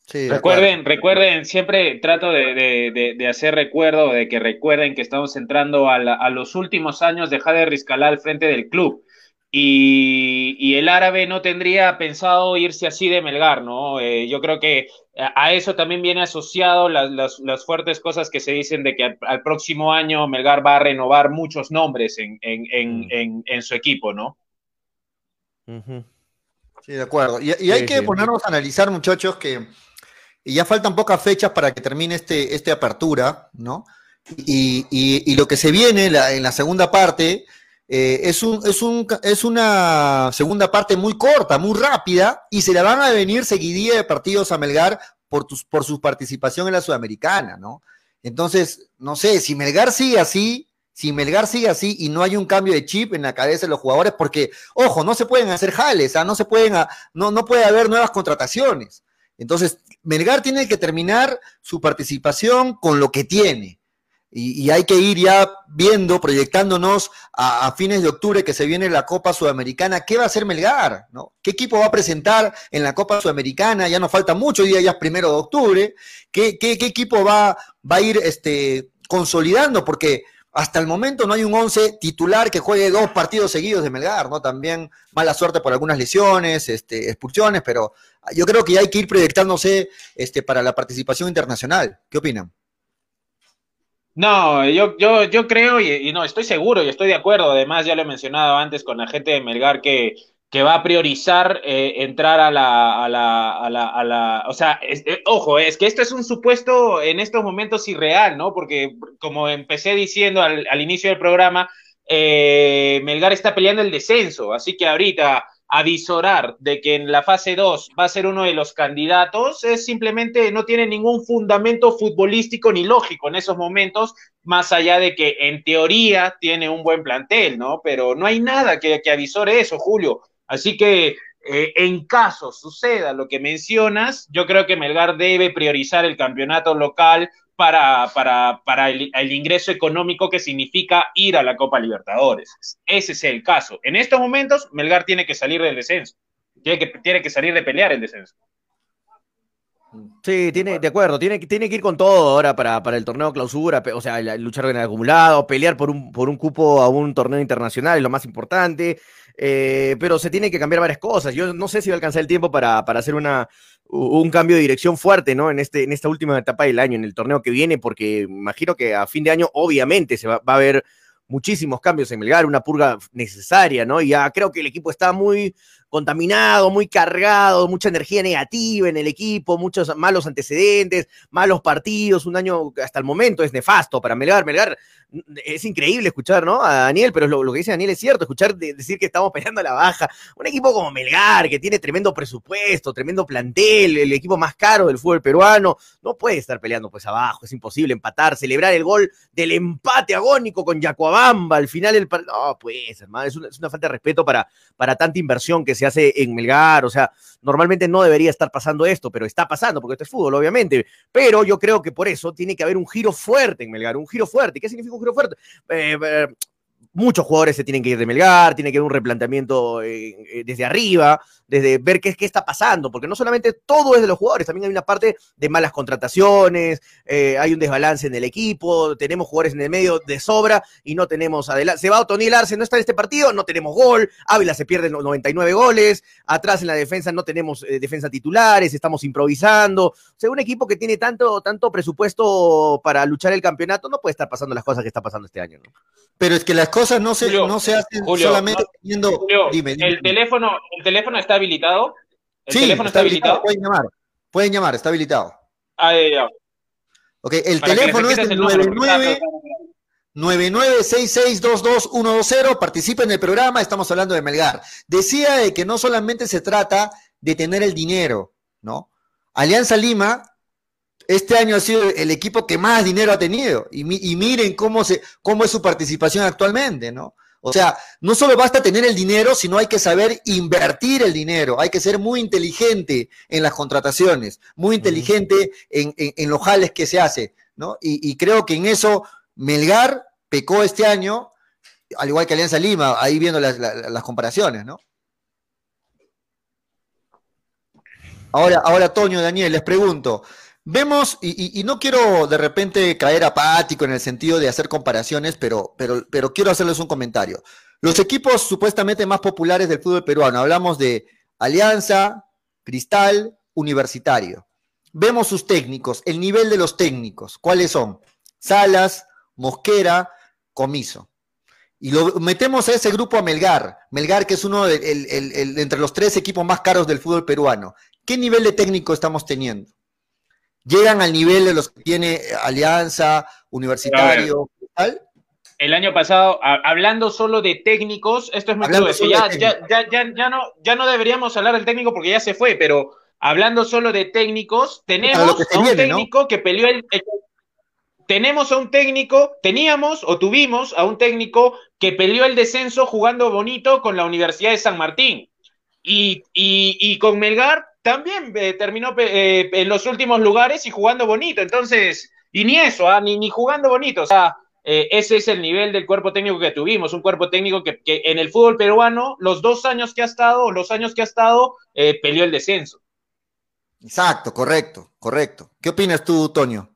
Sí, recuerden, recuerden, siempre trato de, hacer recuerdo, de que recuerden que estamos entrando a, los últimos años de Jader Rizcalá al frente del club. Y, el árabe no tendría pensado irse así de Melgar, ¿no? Eh, yo creo que a eso también viene asociado las, fuertes cosas que se dicen de que al, próximo año Melgar va a renovar muchos nombres en, mm. su equipo, ¿no? Sí, de acuerdo. Y, hay que ponernos a analizar, muchachos, que ya faltan pocas fechas para que termine este, este apertura, ¿no? Y, lo que se viene en la segunda parte eh, es, un, es, un, es una segunda parte muy corta, muy rápida, y se le van a venir seguidilla de partidos a Melgar por, por su participación en la Sudamericana, ¿no? Entonces, no sé, si Melgar sigue así, si Melgar sigue así y no hay un cambio de chip en la cabeza de los jugadores, porque, ojo, no se pueden hacer jales, ¿ah? no se pueden, no, no puede haber nuevas contrataciones. Entonces, Melgar tiene que terminar su participación con lo que tiene. Y, hay que ir ya viendo, proyectándonos a, fines de octubre que se viene la Copa Sudamericana. ¿Qué va a hacer Melgar? ¿no? ¿Qué equipo va a presentar en la Copa Sudamericana? Ya no falta mucho, día ya es primero de octubre. ¿Qué, qué, equipo va, a ir este, consolidando? Porque hasta el momento no hay un once titular que juegue dos partidos seguidos de Melgar, ¿no? También mala suerte por algunas lesiones, este, expulsiones, pero yo creo que ya hay que ir proyectándose este, para la participación internacional. ¿Qué opinan? No, yo, yo, yo creo y, no, estoy seguro y estoy de acuerdo. Además, ya lo he mencionado antes con la gente de Melgar que, que va a priorizar eh, entrar a la, a la, a la, a la o sea, eh, ojo, es que esto es un supuesto en estos momentos irreal, ¿no? Porque como empecé diciendo al, al inicio del programa, eh, Melgar está peleando el descenso, así que ahorita avisorar de que en la fase 2 va a ser uno de los candidatos, es simplemente no tiene ningún fundamento futbolístico ni lógico en esos momentos, más allá de que en teoría tiene un buen plantel, ¿no? Pero no hay nada que, que avisore eso, Julio. Así que eh, en caso suceda lo que mencionas, yo creo que Melgar debe priorizar el campeonato local para, para, para el, ingreso económico que significa ir a la Copa Libertadores. Ese es el caso. En estos momentos, Melgar tiene que salir del descenso. Tiene que, tiene que salir de pelear el descenso. Sí, tiene, de acuerdo, tiene, tiene que ir con todo ahora para, para el torneo clausura, o sea, luchar en el acumulado, pelear por un, por un cupo a un torneo internacional es lo más importante, eh, pero se tiene que cambiar varias cosas. Yo no sé si va a alcanzar el tiempo para, para hacer una, un cambio de dirección fuerte, ¿no? En, este, en esta última etapa del año, en el torneo que viene, porque imagino que a fin de año, obviamente, se va, va a haber muchísimos cambios en Melgar, una purga necesaria, ¿no? Y ya creo que el equipo está muy, contaminado, muy cargado, mucha energía negativa en el equipo, muchos malos antecedentes, malos partidos, un año hasta el momento es nefasto para Melgar. Melgar es increíble escuchar, ¿no? A Daniel, pero lo, que dice Daniel es cierto, escuchar decir que estamos peleando a la baja. Un equipo como Melgar, que tiene tremendo presupuesto, tremendo plantel, el equipo más caro del fútbol peruano, no puede estar peleando pues abajo, es imposible empatar, celebrar el gol del empate agónico con Yacuabamba al final partido. No, pues, hermano, es una, es una falta de respeto para, para tanta inversión que se hace en Melgar, o sea, normalmente no debería estar pasando esto, pero está pasando porque esto es fútbol, obviamente, pero yo creo que por eso tiene que haber un giro fuerte en Melgar, un giro fuerte. ¿Qué significa un giro fuerte? Eh, eh, muchos jugadores se tienen que ir de Melgar, tiene que haber un replanteamiento eh, desde arriba, desde ver qué, qué está pasando, porque no solamente todo es de los jugadores, también hay una parte de malas contrataciones, eh, hay un desbalance en el equipo, tenemos jugadores en el medio de sobra y no tenemos adelante. Se va Otoniel Arce, no está en este partido, no tenemos gol, Ávila se pierde 99 goles, atrás en la defensa no tenemos eh, defensa titulares, estamos improvisando. O sea, un equipo que tiene tanto, tanto presupuesto para luchar el campeonato no puede estar pasando las cosas que está pasando este año. ¿no? Pero es que las cosas no se, no se hacen solamente El, teléfono, ¿El teléfono está habilitado? ¿El teléfono está, habilitado? Pueden llamar, pueden llamar, está habilitado. Ah, ya, Ok, el teléfono es el 99... 9966222120, participa en el programa, estamos hablando de Melgar. Decía de que no solamente se trata de tener el dinero, ¿no? Alianza Lima este año ha sido el equipo que más dinero ha tenido y, miren cómo, se, cómo es su participación actualmente, ¿no? O sea, no solo basta tener el dinero, sino hay que saber invertir el dinero, hay que ser muy inteligente en las contrataciones, muy inteligente en, los jales que se hace, ¿no? Y, creo que en eso Melgar pecó este año, al igual que Alianza Lima, ahí viendo las, las comparaciones, ¿no? Ahora, ahora, Toño, Daniel, les pregunto, Vemos, y, no quiero de repente caer apático en el sentido de hacer comparaciones, pero, pero, pero quiero hacerles un comentario. Los equipos supuestamente más populares del fútbol peruano, hablamos de Alianza, Cristal, Universitario. Vemos sus técnicos, el nivel de los técnicos, ¿cuáles son? Salas, Mosquera, Comiso. Y lo metemos a ese grupo a Melgar, Melgar que es uno de entre los tres equipos más caros del fútbol peruano. ¿Qué nivel de técnico estamos teniendo? Llegan al nivel de los que tiene Alianza, Universitario, tal. El año pasado, hablando solo de técnicos, esto es muy Ya, ya, ya, ya, no, ya no deberíamos hablar del técnico porque ya se fue, pero hablando solo de técnicos, tenemos a un técnico que peleó el, tenemos a un técnico, teníamos o tuvimos a un técnico que peleó el descenso jugando bonito con la Universidad de San Martín. Y, y, y con Melgar también eh, terminó eh, en los últimos lugares y jugando bonito. Entonces, y ni eso, ¿ah? ni, ni jugando bonito. O sea, eh, ese es el nivel del cuerpo técnico que tuvimos, un cuerpo técnico que, en el fútbol peruano, los dos años que ha estado, los años que ha estado, peleó el descenso. Exacto, correcto, correcto. ¿Qué opinas tú, Toño?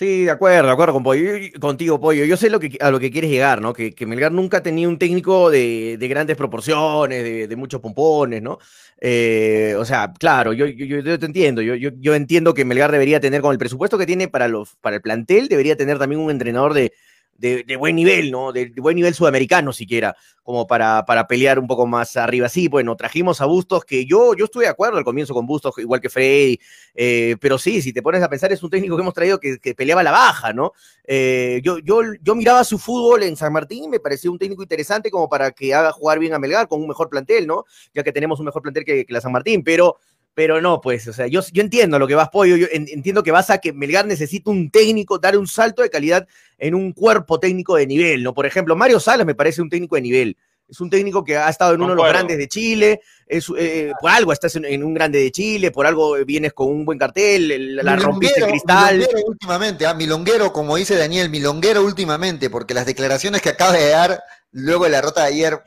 Sí, de acuerdo, de acuerdo con Pollo. contigo, Pollo. Yo sé lo que, a lo que quieres llegar, ¿no? Que, Melgar nunca tenido un técnico de, grandes proporciones, de, muchos pompones, ¿no? Eh, o sea, claro, yo, yo, te entiendo. Yo, yo, entiendo que Melgar debería tener, con el presupuesto que tiene para, los, para el plantel, debería tener también un entrenador de, de, buen nivel, ¿no? De, buen nivel sudamericano siquiera, como para, para pelear un poco más arriba. Sí, bueno, trajimos a Bustos, que yo, yo estuve de acuerdo al comienzo con Bustos, igual que Freddy, eh, pero sí, si te pones a pensar, es un técnico que hemos traído que, peleaba la baja, ¿no? Eh, yo, yo, yo miraba su fútbol en San Martín, me pareció un técnico interesante como para que haga jugar bien a Melgar con un mejor plantel, ¿no? Ya que tenemos un mejor plantel que, que la San Martín, pero pero no, pues, o sea, yo, yo entiendo lo que vas, Pollo, yo entiendo que vas a que Melgar necesita un técnico, dar un salto de calidad en un cuerpo técnico de nivel, ¿no? Por ejemplo, Mario Salas me parece un técnico de nivel. Es un técnico que ha estado en uno de los grandes de Chile, es, eh, por algo estás en, un grande de Chile, por algo vienes con un buen cartel, la rompiste cristal. Milonguero últimamente, ¿ah? milonguero, como dice Daniel, milonguero últimamente, porque las declaraciones que acaba de dar luego de la rota de ayer,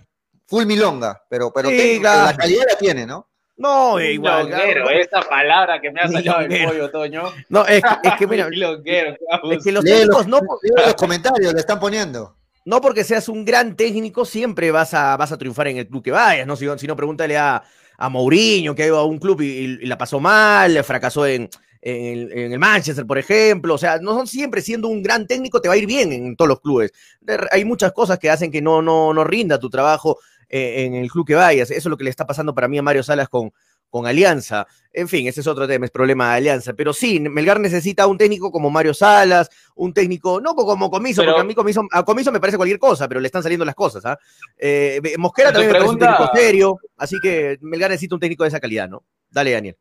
full milonga, pero, pero la calidad la tiene, ¿no? No, igual. Longuero, esa palabra que me ha salido del pollo, Toño. No, es, es que mira. es que los técnicos no. Los comentarios le están poniendo. No porque seas un gran técnico, siempre vas a, vas a triunfar en el club que vayas, ¿no? Si, si no, pregúntale a, a Mourinho, que ha ido a un club y, la pasó mal, fracasó en, en, el Manchester, por ejemplo. O sea, no son siempre siendo un gran técnico, te va a ir bien en todos los clubes. Hay muchas cosas que hacen que no, no, no rinda tu trabajo eh, en el club que vayas. Eso es lo que le está pasando para mí a Mario Salas con, con Alianza. En fin, ese es otro tema, es problema de Alianza. Pero sí, Melgar necesita un técnico como Mario Salas, un técnico, no como Comiso, porque a mí Comiso, a Comiso me parece cualquier cosa, pero le están saliendo las cosas. ¿ah? Eh, Mosquera también me parece un técnico serio, así que Melgar necesita un técnico de esa calidad, ¿no? Dale, Daniel.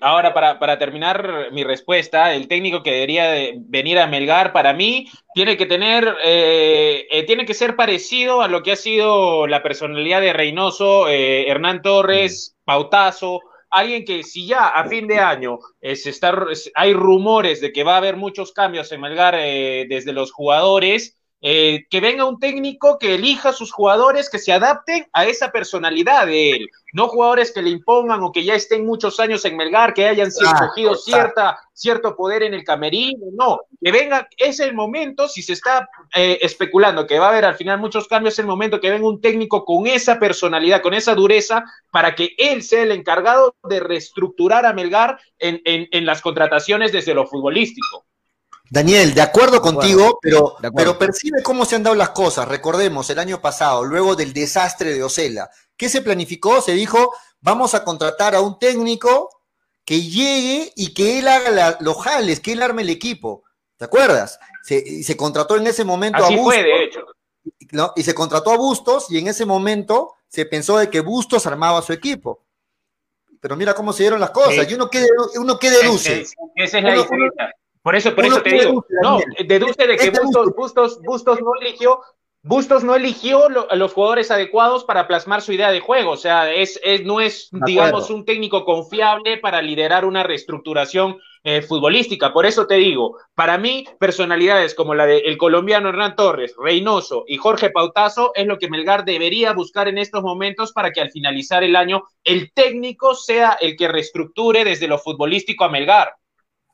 Ahora, para, terminar mi respuesta, el técnico que debería venir a Melgar, para mí, tiene que tener, eh, eh, tiene que ser parecido a lo que ha sido la personalidad de Reynoso, eh, Hernán Torres, Pautazo, alguien que si ya a fin de año está, hay rumores de que va a haber muchos cambios en Melgar desde los jugadores, eh, que venga un técnico que elija a sus jugadores que se adapten a esa personalidad de él, no jugadores que le impongan o que ya estén muchos años en Melgar, que hayan sido cogido cierta, cierto poder en el camerino, no, que venga, es el momento, si se está eh, especulando que va a haber al final muchos cambios, es el momento que venga un técnico con esa personalidad, con esa dureza, para que él sea el encargado de reestructurar a Melgar en las contrataciones desde lo futbolístico. Daniel, de acuerdo contigo, pero, pero percibe cómo se han dado las cosas. Recordemos, el año pasado, luego del desastre de Ocela, ¿qué se planificó? Se dijo, vamos a contratar a un técnico que llegue y que él haga los jales, que él arme el equipo. ¿Te acuerdas? Se, se contrató en ese momento a Bustos. Fue, de hecho. Y se contrató a Bustos y en ese momento se pensó de que Bustos armaba su equipo. Pero mira cómo se dieron las cosas. Y uno que, uno que deduce. esa es la diferencia. Por eso, por eso te digo. no, deduce de que este Bustos, Bustos, Bustos no eligió Bustos no eligió los jugadores adecuados para plasmar su idea de juego, o sea, es, no es, digamos, un técnico confiable para liderar una reestructuración eh, futbolística. Por eso te digo, para mí, personalidades como la del colombiano Hernán Torres, Reynoso y Jorge Pautazo es lo que Melgar debería buscar en estos momentos para que al finalizar el año el técnico sea el que reestructure desde lo futbolístico a Melgar.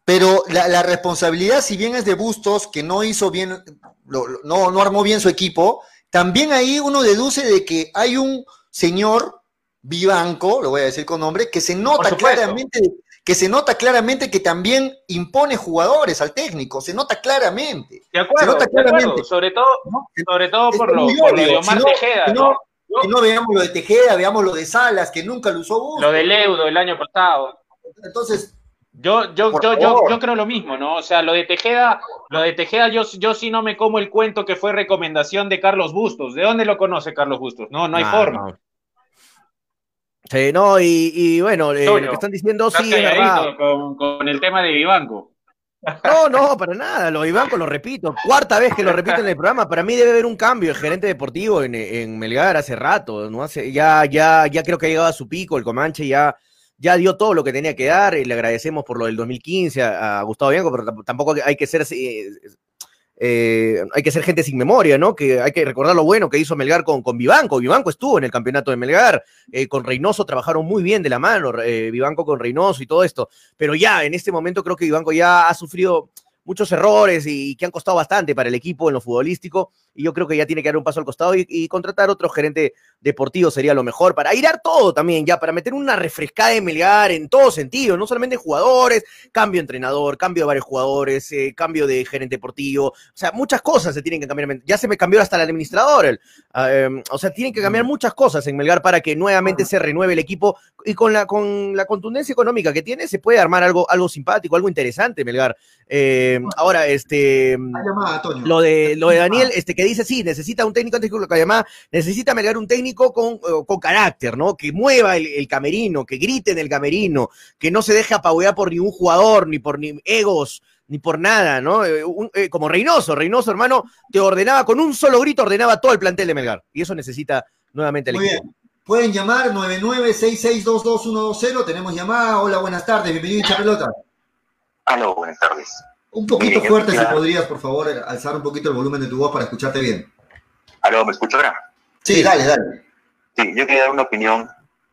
Pero la, responsabilidad, si bien es de Bustos, que no hizo bien, no, no armó bien su equipo, también ahí uno deduce de que hay un señor Vivanco, lo voy a decir con nombre, que se nota claramente, que se nota claramente que también impone jugadores al técnico, se nota claramente. De acuerdo, sobre todo, sobre todo por, lo, de Omar Tejeda. ¿no? no veamos lo de Tejeda, veamos lo de Salas, que nunca lo usó Bustos. Lo del Eudo el año pasado. Entonces, yo, yo, yo, yo, yo, creo lo mismo, ¿no? O sea, lo de Tejeda, lo de Tejeda, yo, yo sí no me como el cuento que fue recomendación de Carlos Bustos. ¿De dónde lo conoce Carlos Bustos? No, no hay forma. Sí, no, y, bueno, eh, lo que están diciendo sí es verdad. Con, con, el tema de Vivanco. No, no, para nada, lo Vivanco lo repito, cuarta vez que lo repito en el programa, para mí debe haber un cambio, el gerente deportivo en, en Melgar hace rato, no hace, ya, ya, ya creo que ha llegado a su pico, el Comanche ya ya dio todo lo que tenía que dar, y le agradecemos por lo del 2015 a, Gustavo Bianco, pero tampoco hay que ser eh, eh, hay que ser gente sin memoria, ¿no? Que hay que recordar lo bueno que hizo Melgar con, con Vivanco. Vivanco estuvo en el campeonato de Melgar, eh, con Reynoso trabajaron muy bien de la mano, Vivanco con Reynoso y todo esto, pero ya en este momento creo que Vivanco ya ha sufrido muchos errores y, que han costado bastante para el equipo en lo futbolístico. Y yo creo que ya tiene que dar un paso al costado y, contratar otro gerente deportivo sería lo mejor para airar todo también, ya para meter una refrescada de Melgar en todo sentido, no solamente jugadores, cambio de entrenador, cambio de varios jugadores, eh, cambio de gerente deportivo. O sea, muchas cosas se tienen que cambiar. Ya se me cambió hasta el administrador. Ah, em, o sea, tienen que cambiar muchas cosas en Melgar para que nuevamente se renueve el equipo y con la, con la contundencia económica que tiene se puede armar algo, algo simpático, algo interesante, Melgar. Eh, eh, ahora, este. Lo de, lo de Daniel, este, que dice, sí, necesita un técnico, antes que lo que llamaba, necesita meter un técnico con, eh, con carácter, ¿no? Que mueva el, camerino, que grite en el camerino, que no se deje apabullar por ningún jugador, ni por ni egos, ni por nada, ¿no? Eh, como Reynoso, Reynoso, hermano, te ordenaba, con un solo grito ordenaba todo el plantel de Melgar. Y eso necesita nuevamente el Muy equipo. Bien. Pueden llamar 9966222120. Tenemos llamada. Hola, buenas tardes. Bienvenido, hincha pelota. Hola, buenas tardes. Un poquito fuerte, si podrías, por favor, alzar un poquito el volumen de tu voz para escucharte bien. ¿Aló, me escucho ahora? Sí, dale, dale. Sí, yo quería dar una opinión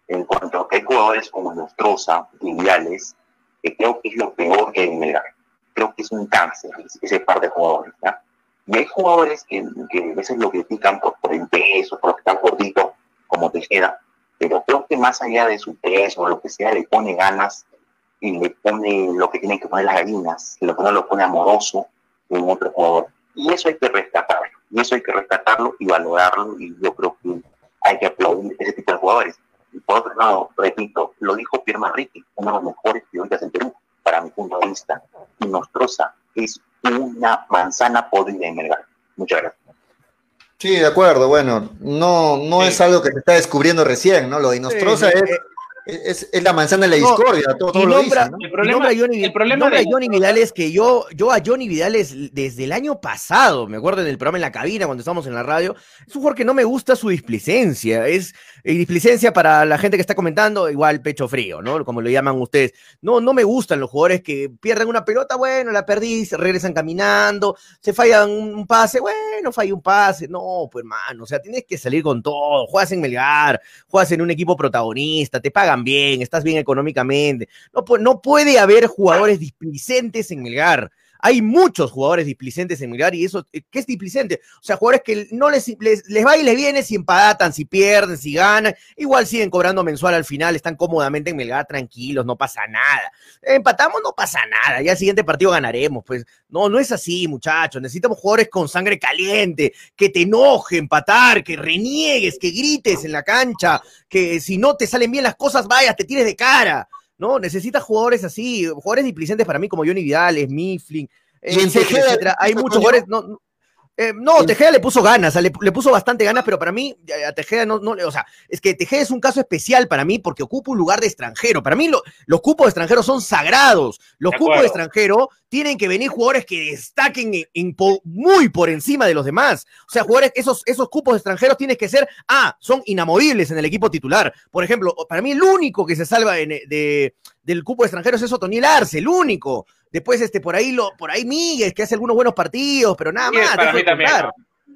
en cuanto a que hay jugadores como Nostroza, Viales, que creo que es lo peor que Melgar. Creo que es un cáncer ese par de jugadores, ¿ya? Y hay jugadores que, que a veces lo critican por, por el peso, por lo que están gordito, como Tejeda, pero creo que más allá de su peso o lo que sea, le pone ganas y le pone lo que tiene que poner las gallinas, lo que no lo pone amoroso en otro jugador. Y eso hay que rescatarlo, y eso hay que rescatarlo y valorarlo, y yo creo que hay que aplaudir ese tipo de jugadores. Y por otro lado, repito, lo dijo Pierre Marritti, uno de los mejores periodistas en Perú, para mi punto de vista. Y Nostroza es una manzana podrida en Melgar. Muchas gracias. Sí, de acuerdo. Bueno, no, no es algo que se está descubriendo recién, ¿no? Lo de Nostroza es eh, es, la manzana de la discordia, todo, todo lo dice, El problema, Johnny, el problema de Johnny Vidales que yo, yo a Johnny Vidales desde el año pasado, me acuerdo en el programa en la cabina cuando estábamos en la radio, es un jugador que no me gusta su displicencia, es displicencia para la gente que está comentando, igual pecho frío, ¿no? Como lo llaman ustedes. No, no me gustan los jugadores que pierden una pelota, bueno, la perdí, se regresan caminando, se fallan un pase, bueno, falla un pase, no, pues hermano, o sea, tienes que salir con todo, juegas en Melgar, juegas en un equipo protagonista, te pagan bien, estás bien económicamente. No, no puede haber jugadores displicentes en Melgar. Hay muchos jugadores displicentes en Melgar y eso, eh, ¿qué es displicente? O sea, jugadores que no les, les, va y les viene si empatan, si pierden, si ganan, igual siguen cobrando mensual al final, están cómodamente en Melgar tranquilos, no pasa nada. Empatamos, no pasa nada, ya el siguiente partido ganaremos, pues no, no es así, muchachos, necesitamos jugadores con sangre caliente, que te enoje empatar, que reniegues, que grites en la cancha, que si no te salen bien las cosas, vayas, te tires de cara. ¿No? Necesitas jugadores así, jugadores displicentes para mí como Johnny Vidal, Mifflin, etcétera, Hay muchos jugadores, no, eh, no, Tejeda le puso ganas, le, puso bastante ganas, pero para mí, a Tejeda no, no, o sea, es que Tejeda es un caso especial para mí porque ocupa un lugar de extranjero. Para mí los cupos de extranjero son sagrados. Los cupos de extranjero tienen que venir jugadores que destaquen muy por encima de los demás. O sea, jugadores, esos, esos cupos de extranjeros tienen que ser, ah, son inamovibles en el equipo titular. Por ejemplo, para mí el único que se salva de, del cupo de extranjeros es Otoniel Arce, el único. Después, este, por ahí, lo, por ahí Miguel, que hace algunos buenos partidos, pero nada más. Para mí también.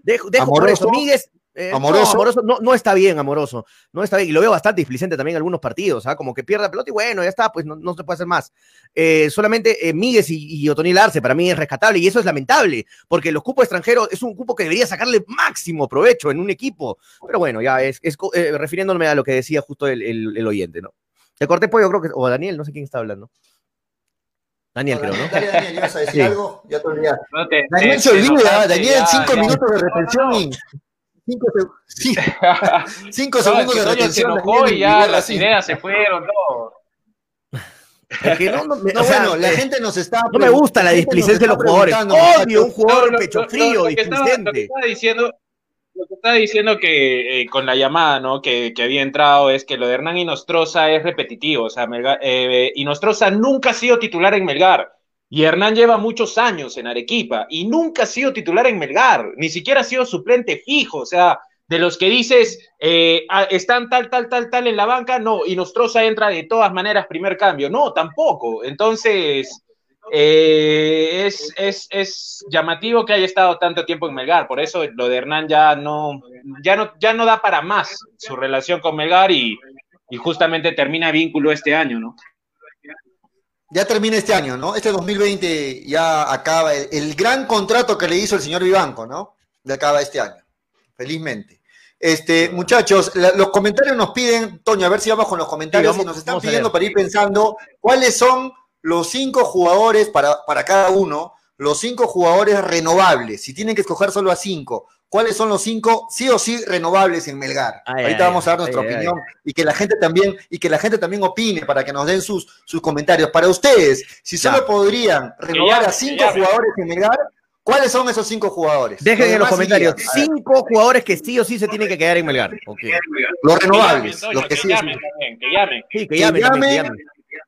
Dejo, por eso. Miguel, eh, amoroso. No, no, está bien, amoroso. No está bien. Y lo veo bastante displicente también en algunos partidos, ¿ah? Como que pierde la pelota y bueno, ya está, pues no, se puede hacer más. Eh, solamente eh, Míguez y, y Otoniel Arce para mí es rescatable y eso es lamentable, porque los cupos extranjeros es un cupo que debería sacarle máximo provecho en un equipo. Pero bueno, ya es, refiriéndome a lo que decía justo el, el, oyente, ¿no? Te corté pollo, creo que, o Daniel, no sé quién está hablando. Daniel, creo, ¿no? Daniel, ¿ibas a decir algo? Ya te olvidaste. Daniel se olvida, Daniel, cinco minutos de retención y cinco, cinco segundos de retención. Se enojó y ya las ideas se fueron, no. Es que no, no, no o sea, bueno, la gente nos está. No me gusta la displicencia de los jugadores. Odio un jugador pecho frío, displicente. Lo que estaba diciendo, lo que está diciendo que eh, con la llamada, ¿no? Que, que, había entrado es que lo de Hernán Inostroza es repetitivo. O sea, Melgar, eh, Inostroza nunca ha sido titular en Melgar. Y Hernán lleva muchos años en Arequipa y nunca ha sido titular en Melgar. Ni siquiera ha sido suplente fijo. O sea, de los que dices, eh, ah, están tal, tal, tal, tal en la banca, no. Inostroza entra de todas maneras primer cambio. No, tampoco. Entonces eh, es, es, es, llamativo que haya estado tanto tiempo en Melgar, por eso lo de Hernán ya no, ya no, ya no da para más su relación con Melgar y, y justamente termina vínculo este año, ¿no? Ya termina este año, ¿no? Este 2020 ya acaba el, gran contrato que le hizo el señor Vivanco, ¿no? Le acaba este año, felizmente. Este, muchachos, los comentarios nos piden, Toño, a ver si vamos con los comentarios, y nos están pidiendo para ir pensando cuáles son los cinco jugadores para, para cada uno, los cinco jugadores renovables. Si tienen que escoger solo a cinco, ¿cuáles son los cinco sí o sí renovables en Melgar? Ahorita vamos a dar nuestra opinión y que la gente también y que la gente también opine para que nos den sus, sus comentarios. Para ustedes, si solo podrían renovar a cinco jugadores en Melgar, ¿Cuáles son esos cinco jugadores? Dejen en los comentarios. Cinco jugadores que sí o sí se tienen que quedar en Melgar. Los renovables. los que, sí, llamen, que llamen. Sí, que llamen, que llamen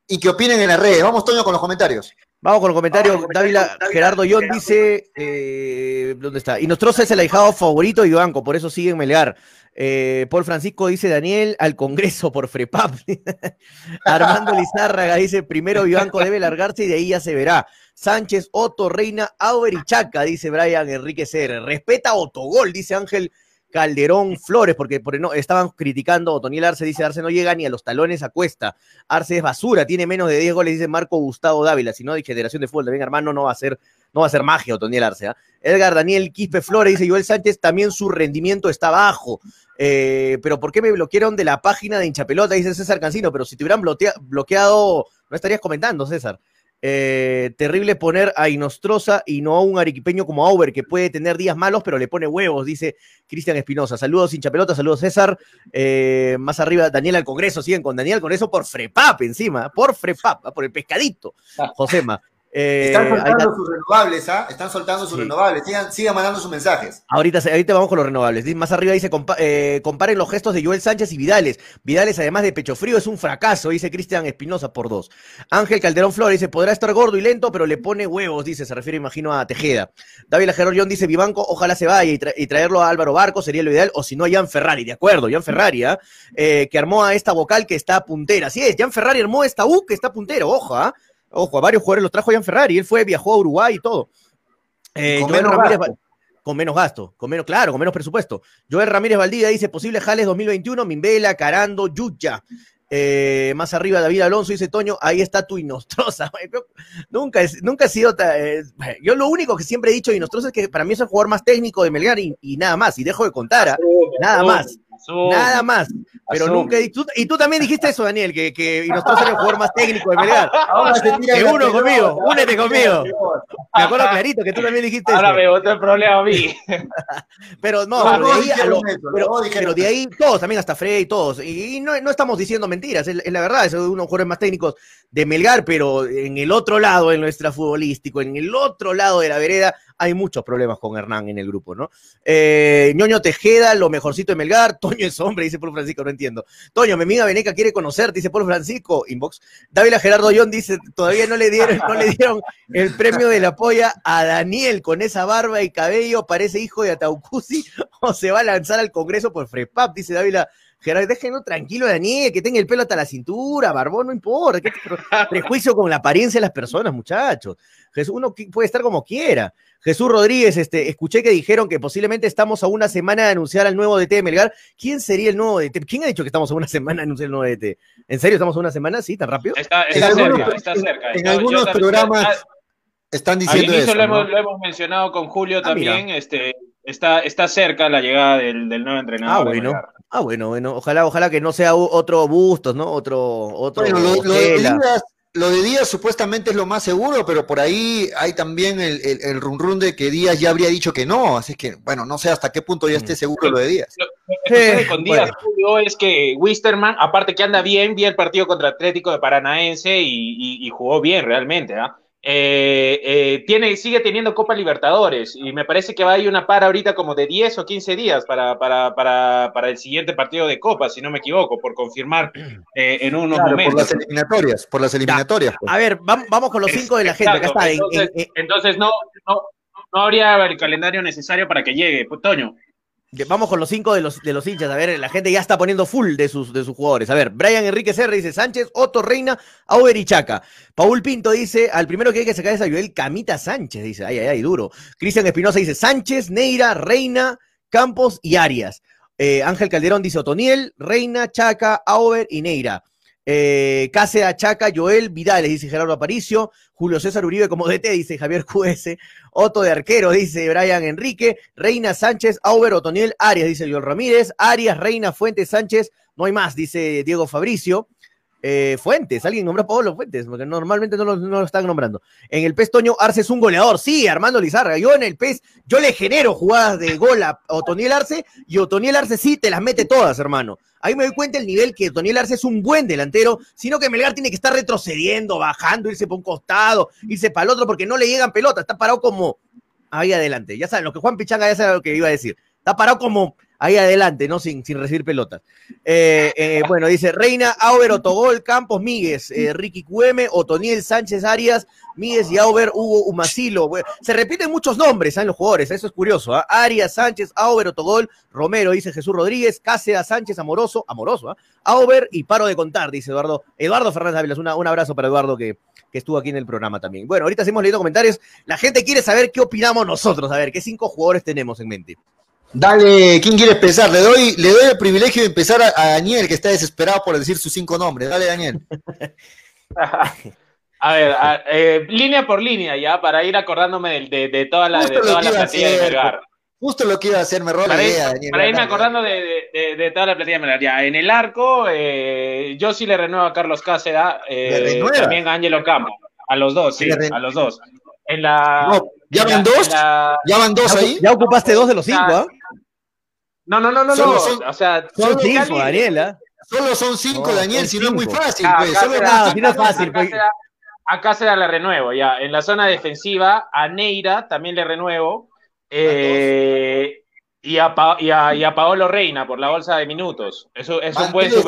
y que opinen en las redes. Vamos, Toño, con los comentarios. Vamos con los comentarios. Dávila Gerardo Yon dice: eh, ¿Dónde está? Y nosotros es el ahijado favorito de Banco, por eso siguen Melgar. Eh, Paul Francisco dice: Daniel al Congreso por Frepap. Armando Lizárraga dice: Primero Vivanco debe largarse y de ahí ya se verá. Sánchez, Otto, Reina, Auber y Chaca, dice Brian Enrique Ser. Respeta Otogol, dice Ángel Calderón Flores, porque por, no, estaban criticando, Otoniel Arce dice, Arce no llega ni a los talones a cuesta, Arce es basura, tiene menos de 10 goles, dice Marco Gustavo Dávila, si no de generación de fútbol, también hermano, no va a ser, no va a ser magia Otoniel Arce. ¿ah? Edgar Daniel Quispe Flores dice, Joel Sánchez, también su rendimiento está bajo, eh, pero ¿por qué me bloquearon de la página de hinchapelota? Dice César Cancino, pero si te hubieran bloqueado, no estarías comentando, César. Eh, terrible poner a Inostroza y no a un arequipeño como Auber, que puede tener días malos, pero le pone huevos, dice Cristian Espinosa. Saludos, hincha pelota, saludos, César. Eh, más arriba, Daniel al Congreso, siguen con Daniel al Congreso por Frepap encima, por Frepap, por el pescadito. Josema. Eh, Están soltando sus renovables, ¿ah? Están soltando sus renovables. Sigan, mandando sus mensajes. Ahorita, ahorita vamos con los renovables. Más arriba dice, eh, comparen los gestos de Joel Sánchez y Vidales. Vidales, además de pecho frío, es un fracaso, dice Cristian Espinosa por dos. Ángel Calderón Flores dice, podrá estar gordo y lento, pero le pone huevos, dice, se refiere, imagino, a Tejeda. David John dice, Vivanco, ojalá se vaya y, traerlo a Álvaro Barco sería lo ideal, o si no, a Jan Ferrari, de acuerdo, Jan Ferrari, ¿ah? eh, que armó a esta vocal que está puntera. Así es, Jan Ferrari armó esta U que está puntero, ojo, ¿ah? Ojo, a varios jugadores los trajo Jan Ferrari. Él fue, viajó a Uruguay y todo. Eh, con, menos gasto. con menos gasto, con menos, claro, con menos presupuesto. Joel Ramírez Valdía dice: posible Jales 2021, Mimbela, Carando, Yuya. Eh, más arriba, David Alonso dice Toño, ahí está tu Inostrosa. nunca, es, nunca ha sido. Eh, yo lo único que siempre he dicho de Inostrosa es que para mí es el jugador más técnico de Melgar y, nada más. Y dejo de contar, ¿ah? nada más. Nada más. Pero nunca. Y tú, y tú, también dijiste eso, Daniel, que, que Inostrosa era el jugador más técnico de Melgar. que uno conmigo, únete conmigo. Me acuerdo clarito que tú también dijiste Ahora eso. me botó el problema a mí. pero no, pero, de ahí, pero, de ahí, todos, también hasta Frey y todos. Y no, no estamos diciendo mentiras, es, la verdad, es uno de los jugadores más técnicos de Melgar, pero en el otro lado, en nuestra futbolístico, en el otro lado de la vereda, hay muchos problemas con Hernán en el grupo, ¿no? Eh, Ñoño Tejeda, lo mejorcito de Melgar. Toño es hombre, dice Polo Francisco, no entiendo. Toño, mi amiga Veneca quiere conocerte, dice Polo Francisco, inbox. Dávila Gerardo John dice, todavía no le dieron, no le dieron el premio de la polla a Daniel con esa barba y cabello, parece hijo de Ataucusi, o se va a lanzar al Congreso por Frepap, dice Dávila Gerardo, déjenlo tranquilo, Daniel, que tenga el pelo hasta la cintura, barbón, no importa. ¿Qué prejuicio con la apariencia de las personas, muchachos. Jesús, uno puede estar como quiera. Jesús Rodríguez, este, escuché que dijeron que posiblemente estamos a una semana de anunciar al nuevo DT de Melgar. ¿Quién sería el nuevo DT? ¿Quién ha dicho que estamos a una semana de anunciar el nuevo DT? ¿En serio estamos a una semana? ¿Sí? ¿Tan rápido? Está, cerca, está cerca. En algunos programas están diciendo eso. Lo, hemos, lo, hemos, mencionado con Julio ah, también. Este, está, está cerca la llegada del, del nuevo entrenador. Ah, bueno. Ah, bueno, bueno. Ojalá, ojalá que no sea otro Bustos, ¿no? Otro, otro. Bueno, lo, lo de Díaz supuestamente es lo más seguro, pero por ahí hay también el, el, run run de que Díaz ya habría dicho que no, así que, bueno, no sé hasta qué punto ya esté mm. seguro lo de Díaz. Lo que con Díaz es que Wisterman, aparte que anda bien, vi el partido contra Atlético de Paranaense y, y jugó bien realmente, ¿ah? Eh, eh, tiene, sigue teniendo Copa Libertadores y me parece que va a ir una para ahorita como de 10 o 15 días para, para, para, para el siguiente partido de Copa, si no me equivoco, por confirmar eh, en unos momentos. Por las eliminatorias, por las eliminatorias. Pues. A ver, vamos con los cinco de la gente. entonces, no, no, no habría el calendario necesario para que llegue, Toño. Vamos con los cinco de los, de los hinchas. A ver, la gente ya está poniendo full de sus, de sus jugadores. A ver, Brian Enrique Serra dice Sánchez, Otto Reina, Auber y Chaca. Paul Pinto dice, al primero que hay que sacar es a Joel Camita Sánchez. Dice, ay, ay, ay, duro. Cristian Espinosa dice Sánchez, Neira, Reina, Campos y Arias. Eh, Ángel Calderón dice Otoniel, Reina, Chaca, Auber y Neira. Eh, Cáceres, Chaca, Joel Vidales, dice Gerardo Aparicio. Julio César Uribe como DT, dice Javier QS. Otto de arquero, dice Brian Enrique. Reina Sánchez, Auber, Otoniel, Arias, dice Joel Ramírez. Arias, Reina, Fuentes, Sánchez. No hay más, dice Diego Fabricio. Eh, Fuentes, alguien nombró a Pablo Fuentes, porque normalmente no lo, están nombrando. En el PES Toño Arce es un goleador, sí, Armando Lizarra. Yo en el PES, yo le genero jugadas de gol a Otoniel Arce y Otoniel Arce sí te las mete todas, hermano. Ahí me doy cuenta el nivel que Otoniel Arce es un buen delantero, sino que Melgar tiene que estar retrocediendo, bajando, irse por un costado, irse para el otro, porque no le llegan pelotas, está parado como ahí adelante. Ya saben, lo que Juan Pichanga ya sabe lo que iba a decir. Está parado como ahí adelante, ¿no? Sin, sin recibir pelotas. Eh, eh, bueno, dice Reina, Auber, Otogol, Campos, Míguez, eh, Ricky Cueme, Otoniel Sánchez Arias, Míguez y Auber, Hugo Umacilo. se repiten muchos nombres en los jugadores, eso es curioso. ¿ah? Arias, Sánchez, Auber, Otogol, Romero, dice Jesús Rodríguez, Cáceres, Sánchez, Amoroso, Amoroso, ¿ah? Auber y paro de contar, dice Eduardo. Eduardo Fernández Ávila, un abrazo para Eduardo que, que estuvo aquí en el programa también. Bueno, ahorita hemos leído comentarios. La gente quiere saber qué opinamos nosotros, a ver, qué cinco jugadores tenemos en mente. Dale, ¿quién quiere empezar? Le doy, le doy el privilegio de empezar a, Daniel, que está desesperado por decir sus cinco nombres. Dale, Daniel. a ver, eh, línea por línea, ya, para ir acordándome de, toda la, de toda la plantilla de Melgar. Justo lo que iba a hacer, me rola para, idea, Daniel, para irme acordando de, toda la plantilla de Melgar. Ya, en el arco, eh, yo sí le renuevo a Carlos Cáceres, eh, también a Ángelo Campo, a los dos, sí, a los dos. En la, ¿Ya van dos? ¿Ya van dos ahí? Ya ocupaste dos de los cinco, ¿ah? No, no, no, no, no. o sea, son cinco, Daniela. Solo son cinco, Daniel, si no es muy fácil. pues. Solo acá, no es fácil. Pues. Acá será la renuevo, ya. En la zona defensiva, a Neira también le renuevo. Eh, y, a y, a, y, a, Paolo Reina por la bolsa de minutos. Eso es un buen sub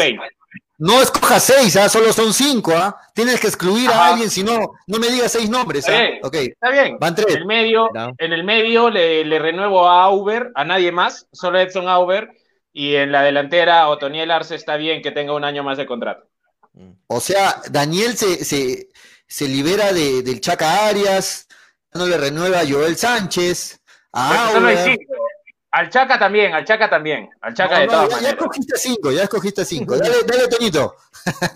no escoja seis, ¿ah? solo son cinco. ¿ah? Tienes que excluir a alguien, si no, no me digas seis nombres. ¿ah? Está bien. Van tres. En el medio, en el medio le, renuevo a Auber, a nadie más, solo Edson Auber. Y en la delantera, Otoniel Arce está bien que tenga un año más de contrato. O sea, Daniel se, se, libera de, del Chaca Arias, no le renueva a Joel Sánchez, a Auber. Al Chaca también, al Chaca también. Al Chaca No, de no, todas ya, escogiste cinco, ya escogiste cinco. Dale, dale, Toñito.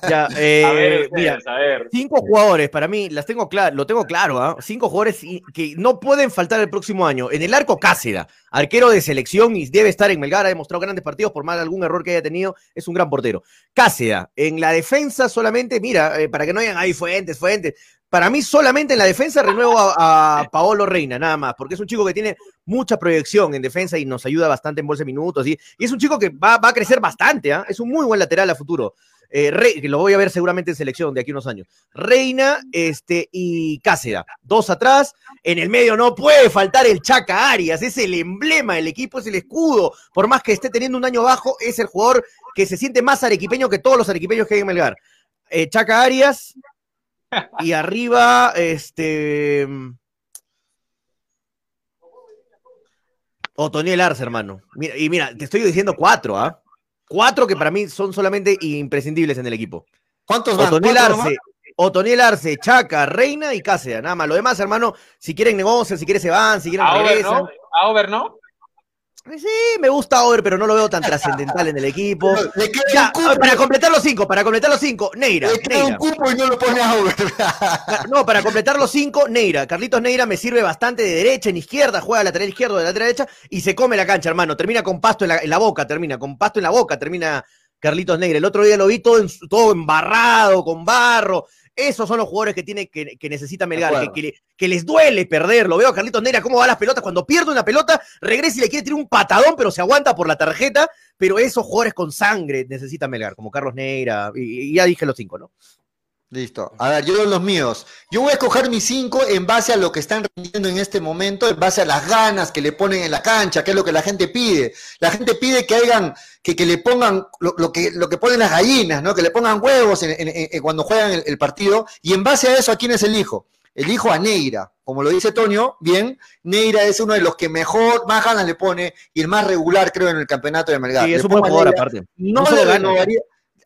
Ya, eh, A ver, mira, ustedes, a ver. cinco jugadores, para mí, las tengo claro, lo tengo claro, ¿ah? Cinco jugadores que no pueden faltar el próximo año. En el arco, Cáceda, arquero de selección y debe estar en Melgar, ha demostrado grandes partidos por más de algún error que haya tenido, es un gran portero. Cáceda, en la defensa solamente, mira, eh, para que no hayan ahí fuentes, fuentes. Para mí, solamente en la defensa renuevo a, Paolo Reina, nada más, porque es un chico que tiene mucha proyección en defensa y nos ayuda bastante en bolsa de minutos. Y, es un chico que va, va a crecer bastante, ¿ah? es un muy buen lateral a futuro. Eh, que lo voy a ver seguramente en selección de aquí unos años. Reina este, y Cáceda, dos atrás. En el medio no puede faltar el Chaca Arias, es el emblema del equipo, es el escudo. Por más que esté teniendo un año bajo, es el jugador que se siente más arequipeño que todos los arequipeños que hay en Melgar. Eh, Chaca Arias y arriba, este. Otoniel Arce, hermano. Mira, y mira, te estoy diciendo cuatro, ¿ah? Cuatro que para mí son solamente imprescindibles en el equipo. ¿Cuántos van? Otoniel ¿Cuatro Arce, Otoniel Arce, Chaca, Reina y Cáceres. Nada más. Lo demás, hermano, si quieren negocian, si quieren se van, si quieren A Over, regresan. ¿no? A Over, ¿no? Sí, me gusta Over, pero no lo veo tan trascendental en el equipo. nomás? Le queda Ya, un cupo, para completar los cinco, para completar los cinco, Neira, le queda un cupo y no lo pone a Over. No, para completar los cinco, Neira. Carlitos Neira me sirve bastante de derecha en izquierda, juega lateral izquierdo, de lateral derecha y se come la cancha, hermano. Termina con pasto en la, en la boca, termina con pasto en la boca, termina Carlitos Neira. El otro día lo vi todo, en- todo embarrado, con barro. Esos son los jugadores que tiene que, que necesita Melgar, que, les duele perderlo. Veo a Carlitos Neira cómo va a las pelotas. Cuando pierde una pelota, regresa y le quiere tirar un patadón, pero se aguanta por la tarjeta. Pero esos jugadores con sangre necesita Melgar, como Carlos Neira. Y, y ya dije los cinco, ¿no? Listo. A ver, yo los míos. Yo voy a escoger mis cinco en base a lo que están rindiendo en este momento, en base a las ganas que le ponen en la cancha, que es lo que la gente pide. La gente pide que hagan, que, que le pongan lo, lo que, lo que ponen las gallinas, ¿no? Que le pongan huevos en- en- en- cuando juegan el, el partido. Y en base a eso, ¿a quién es el hijo? Elijo a Neira. Como lo dice Toño, bien, Neira es uno de los que mejor, más ganas le pone y el más regular, creo, en el campeonato de Melgar. Sí, es un buen jugador aparte. no, le gana.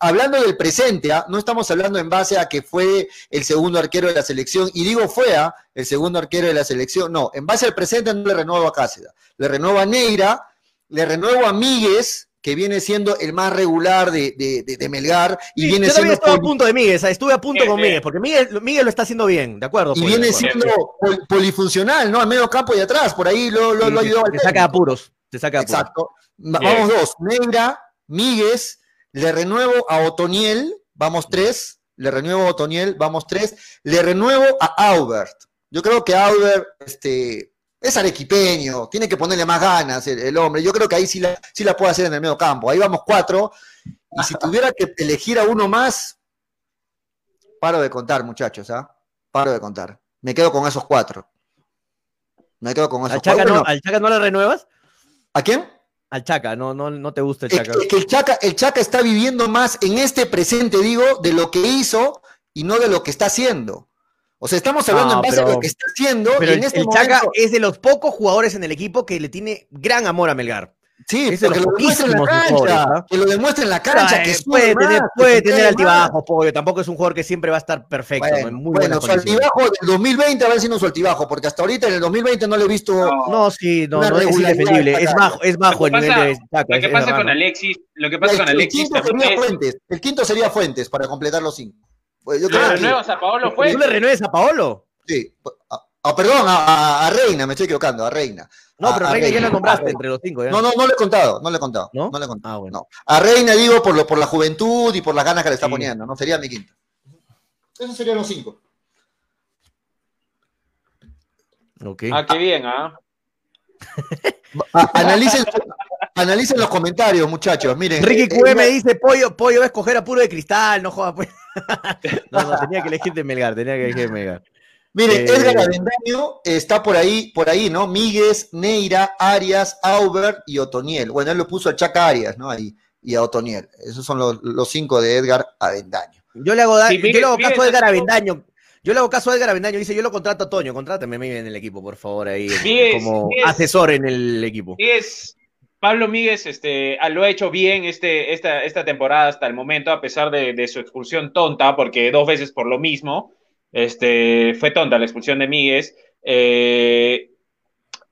Hablando del presente, ¿ah? no estamos hablando en base a que fue el segundo arquero de la selección, y digo fue ¿ah? el segundo arquero de la selección, no, en base al presente no le renuevo a Cáceres, le renuevo a Neira, le renuevo a Míguez, que viene siendo el más regular de, de- de- de Melgar, y Sí, viene yo siendo estuve a punto de Miguel, estuve a punto con bien. Miguel, porque Miguel, Miguel lo está haciendo bien, ¿de acuerdo? y pues, viene acuerdo. siendo pol- polifuncional, ¿no? Al medio campo y atrás, por ahí lo, lo, Sí, lo ayudó al te saca apuros, te saca apuros. Exacto. Vamos dos. Negra, Míguez, le renuevo a Otoniel, vamos tres. Le renuevo a Otoniel, vamos tres. Le renuevo a Aubert. Yo creo que Aubert este, es arequipeño, tiene que ponerle más ganas el, el hombre. Yo creo que ahí sí la, sí la puede hacer en el medio campo. Ahí vamos cuatro. Y si tuviera que elegir a uno más, paro de contar, muchachos, ¿ah? Paro de contar. Me quedo con esos cuatro. Me quedo con esos ¿Al Chaca, cuatro. no, Bueno, ¿Al Chaca no le renuevas? ¿A quién? Al Chaca, no, no, no te gusta el Chaca. es que el Chaca, el Chaca está viviendo más en este presente, digo, de lo que hizo y no de lo que está haciendo. O sea, estamos hablando No, en base pero- a lo que está haciendo Pero y el, en este el Chaca es de los pocos jugadores en el equipo que le tiene gran amor a Melgar. Sí, es de porque los lo demuestra en la cancha, jugadores, que lo demuestra en la cancha, Ay, que puede más, tener, que puede tener altibajos, pollo. Tampoco es un jugador que siempre va a estar perfecto. Bueno, en muy bueno, su altibajo del 2020 a ver si no su altibajo, porque hasta ahorita en el 2020 no le he visto. No. No, sí, no, no es indefendible. Es bajo, es bajo el que nivel pasa- de. Lo que pasa con. Alexis, lo que pasa el, con el Alexis quinto también sería es, Fuentes. El quinto sería Fuentes para completar los cinco. Pues yo ¿le creo que- renuevas a Paolo ¿Tú le renueves a Paolo? sí. Perdón, a, a- a Reina, me estoy equivocando, a Reina. No, pero a Reina ya Reina, lo nombraste a Reina. entre los cinco. ¿ya? No, no, no le he contado, no le he contado. ¿No? ¿No? le he contado. Ah, bueno. no. A Reina digo por, lo, por la juventud y por las ganas que le está Sí. poniendo, ¿no? Sería mi quinto. Esos serían los cinco. Ok. Ah, qué bien, ¿ah? Analicen, analicen los comentarios, muchachos. Miren. Ricky eh, QM eh, dice, pollo, pollo va a escoger a puro de cristal, no joda pues. no, no, tenía que elegir de Melgar, tenía que elegir de Melgar. Miren, eh, Edgar Avendaño está por ahí, por ahí, ¿no? Míguez, Neira, Arias, Aubert y Otoniel. Bueno, él lo puso a Chaca Arias, ¿no? Ahí, y a Otoniel. Esos son los, los cinco de Edgar Avendaño. Yo le hago, da- Sí, yo Miguel- le hago Miguel caso a Edgar Avendaño. Yo le hago caso a Edgar Avendaño. Dice, yo lo contrato a Toño. Contrátame en el equipo, por favor, ahí. Miguel, como Miguel. asesor en el equipo. Míguez, Pablo Míguez este, ah, lo ha hecho bien este, esta, esta temporada hasta el momento, a pesar de, de su expulsión tonta, porque dos veces por lo mismo. Este, fue tonta la expulsión de Míguez. Eh,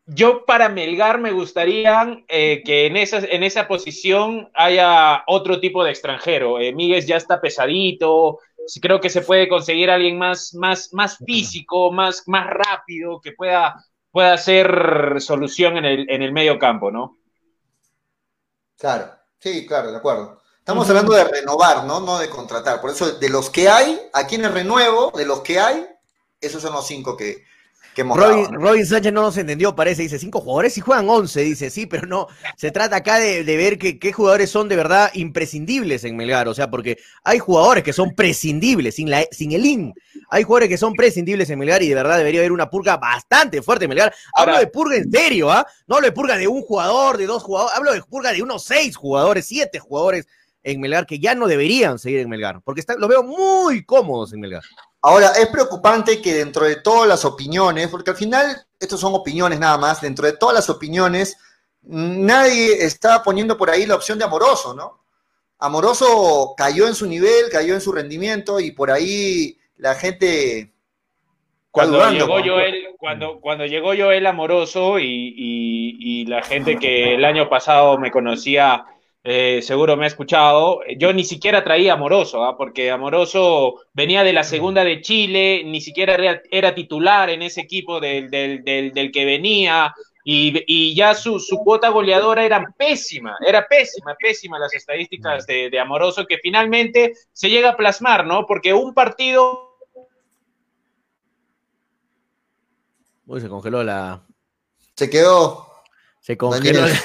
yo para Melgar me gustaría eh, que en esa, en esa posición haya otro tipo de extranjero. Eh, ya está pesadito, creo que se puede conseguir alguien más, más, más físico, más, más rápido, que pueda, pueda hacer solución en el, en el medio campo, ¿no? Claro, sí, claro, de acuerdo. Estamos hablando de renovar, ¿no? No de contratar. Por eso, de los que hay, aquí en el renuevo, de los que hay, esos son los cinco que, Robin, Sánchez no nos entendió, parece, dice, cinco jugadores y juegan once, dice, sí, pero no, se trata acá de, ver qué jugadores son de verdad imprescindibles en Melgar, o sea, porque hay jugadores que son prescindibles, sin, la, sin el IN, hay jugadores que son prescindibles en Melgar y de verdad debería haber una purga bastante fuerte en Melgar. Hablo de purga en serio, ¿ah? No hablo de purga de un jugador, de dos jugadores, hablo de purga de unos seis jugadores, siete jugadores en Melgar que ya no deberían seguir en Melgar, porque está, los veo muy cómodos en Melgar. Ahora, es preocupante que dentro de todas las opiniones, porque al final estos son opiniones nada más, dentro de todas las opiniones, nadie está poniendo por ahí la opción de Amoroso, ¿no? Amoroso cayó en su nivel, cayó en su rendimiento y por ahí la gente... Cuando llegó, Joel, cuando, cuando llegó Joel Amoroso y, y la gente que el año pasado me conocía eh, seguro me ha escuchado, yo ni siquiera traía Amoroso, ¿ah? porque Amoroso venía de la segunda de Chile, ni siquiera era, titular en ese equipo del, que venía, y, ya su, cuota goleadora era pésima, era pésima, pésima las estadísticas de, Amoroso, que finalmente se llega a plasmar, ¿no? Porque un partido... Uy, se congeló la... Se quedó. Se congeló.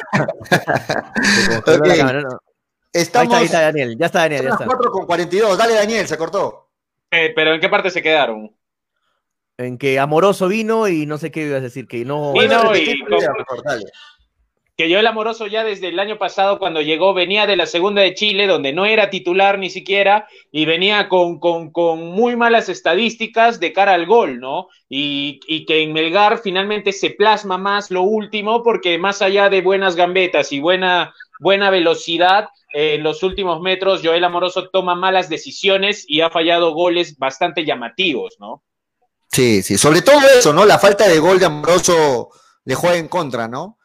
Estamos... Ahí está, Daniel. Ya está Daniel. Ya está. 4 con 42. Dale, Daniel, se cortó. Eh, pero ¿en qué parte se quedaron? En que Amoroso vino y no sé qué ibas a decir, que no. Vino y, que yo el amoroso ya desde el año pasado cuando llegó venía de la segunda de Chile donde no era titular ni siquiera y venía con, con, con muy malas estadísticas de cara al gol, ¿no? Y, y, que en Melgar finalmente se plasma más lo último porque más allá de buenas gambetas y buena, buena velocidad, eh, en los últimos metros Joel Amoroso toma malas decisiones y ha fallado goles bastante llamativos, ¿no? Sí, sí, sobre todo eso, ¿no? La falta de gol de Amoroso le juega en contra, ¿no?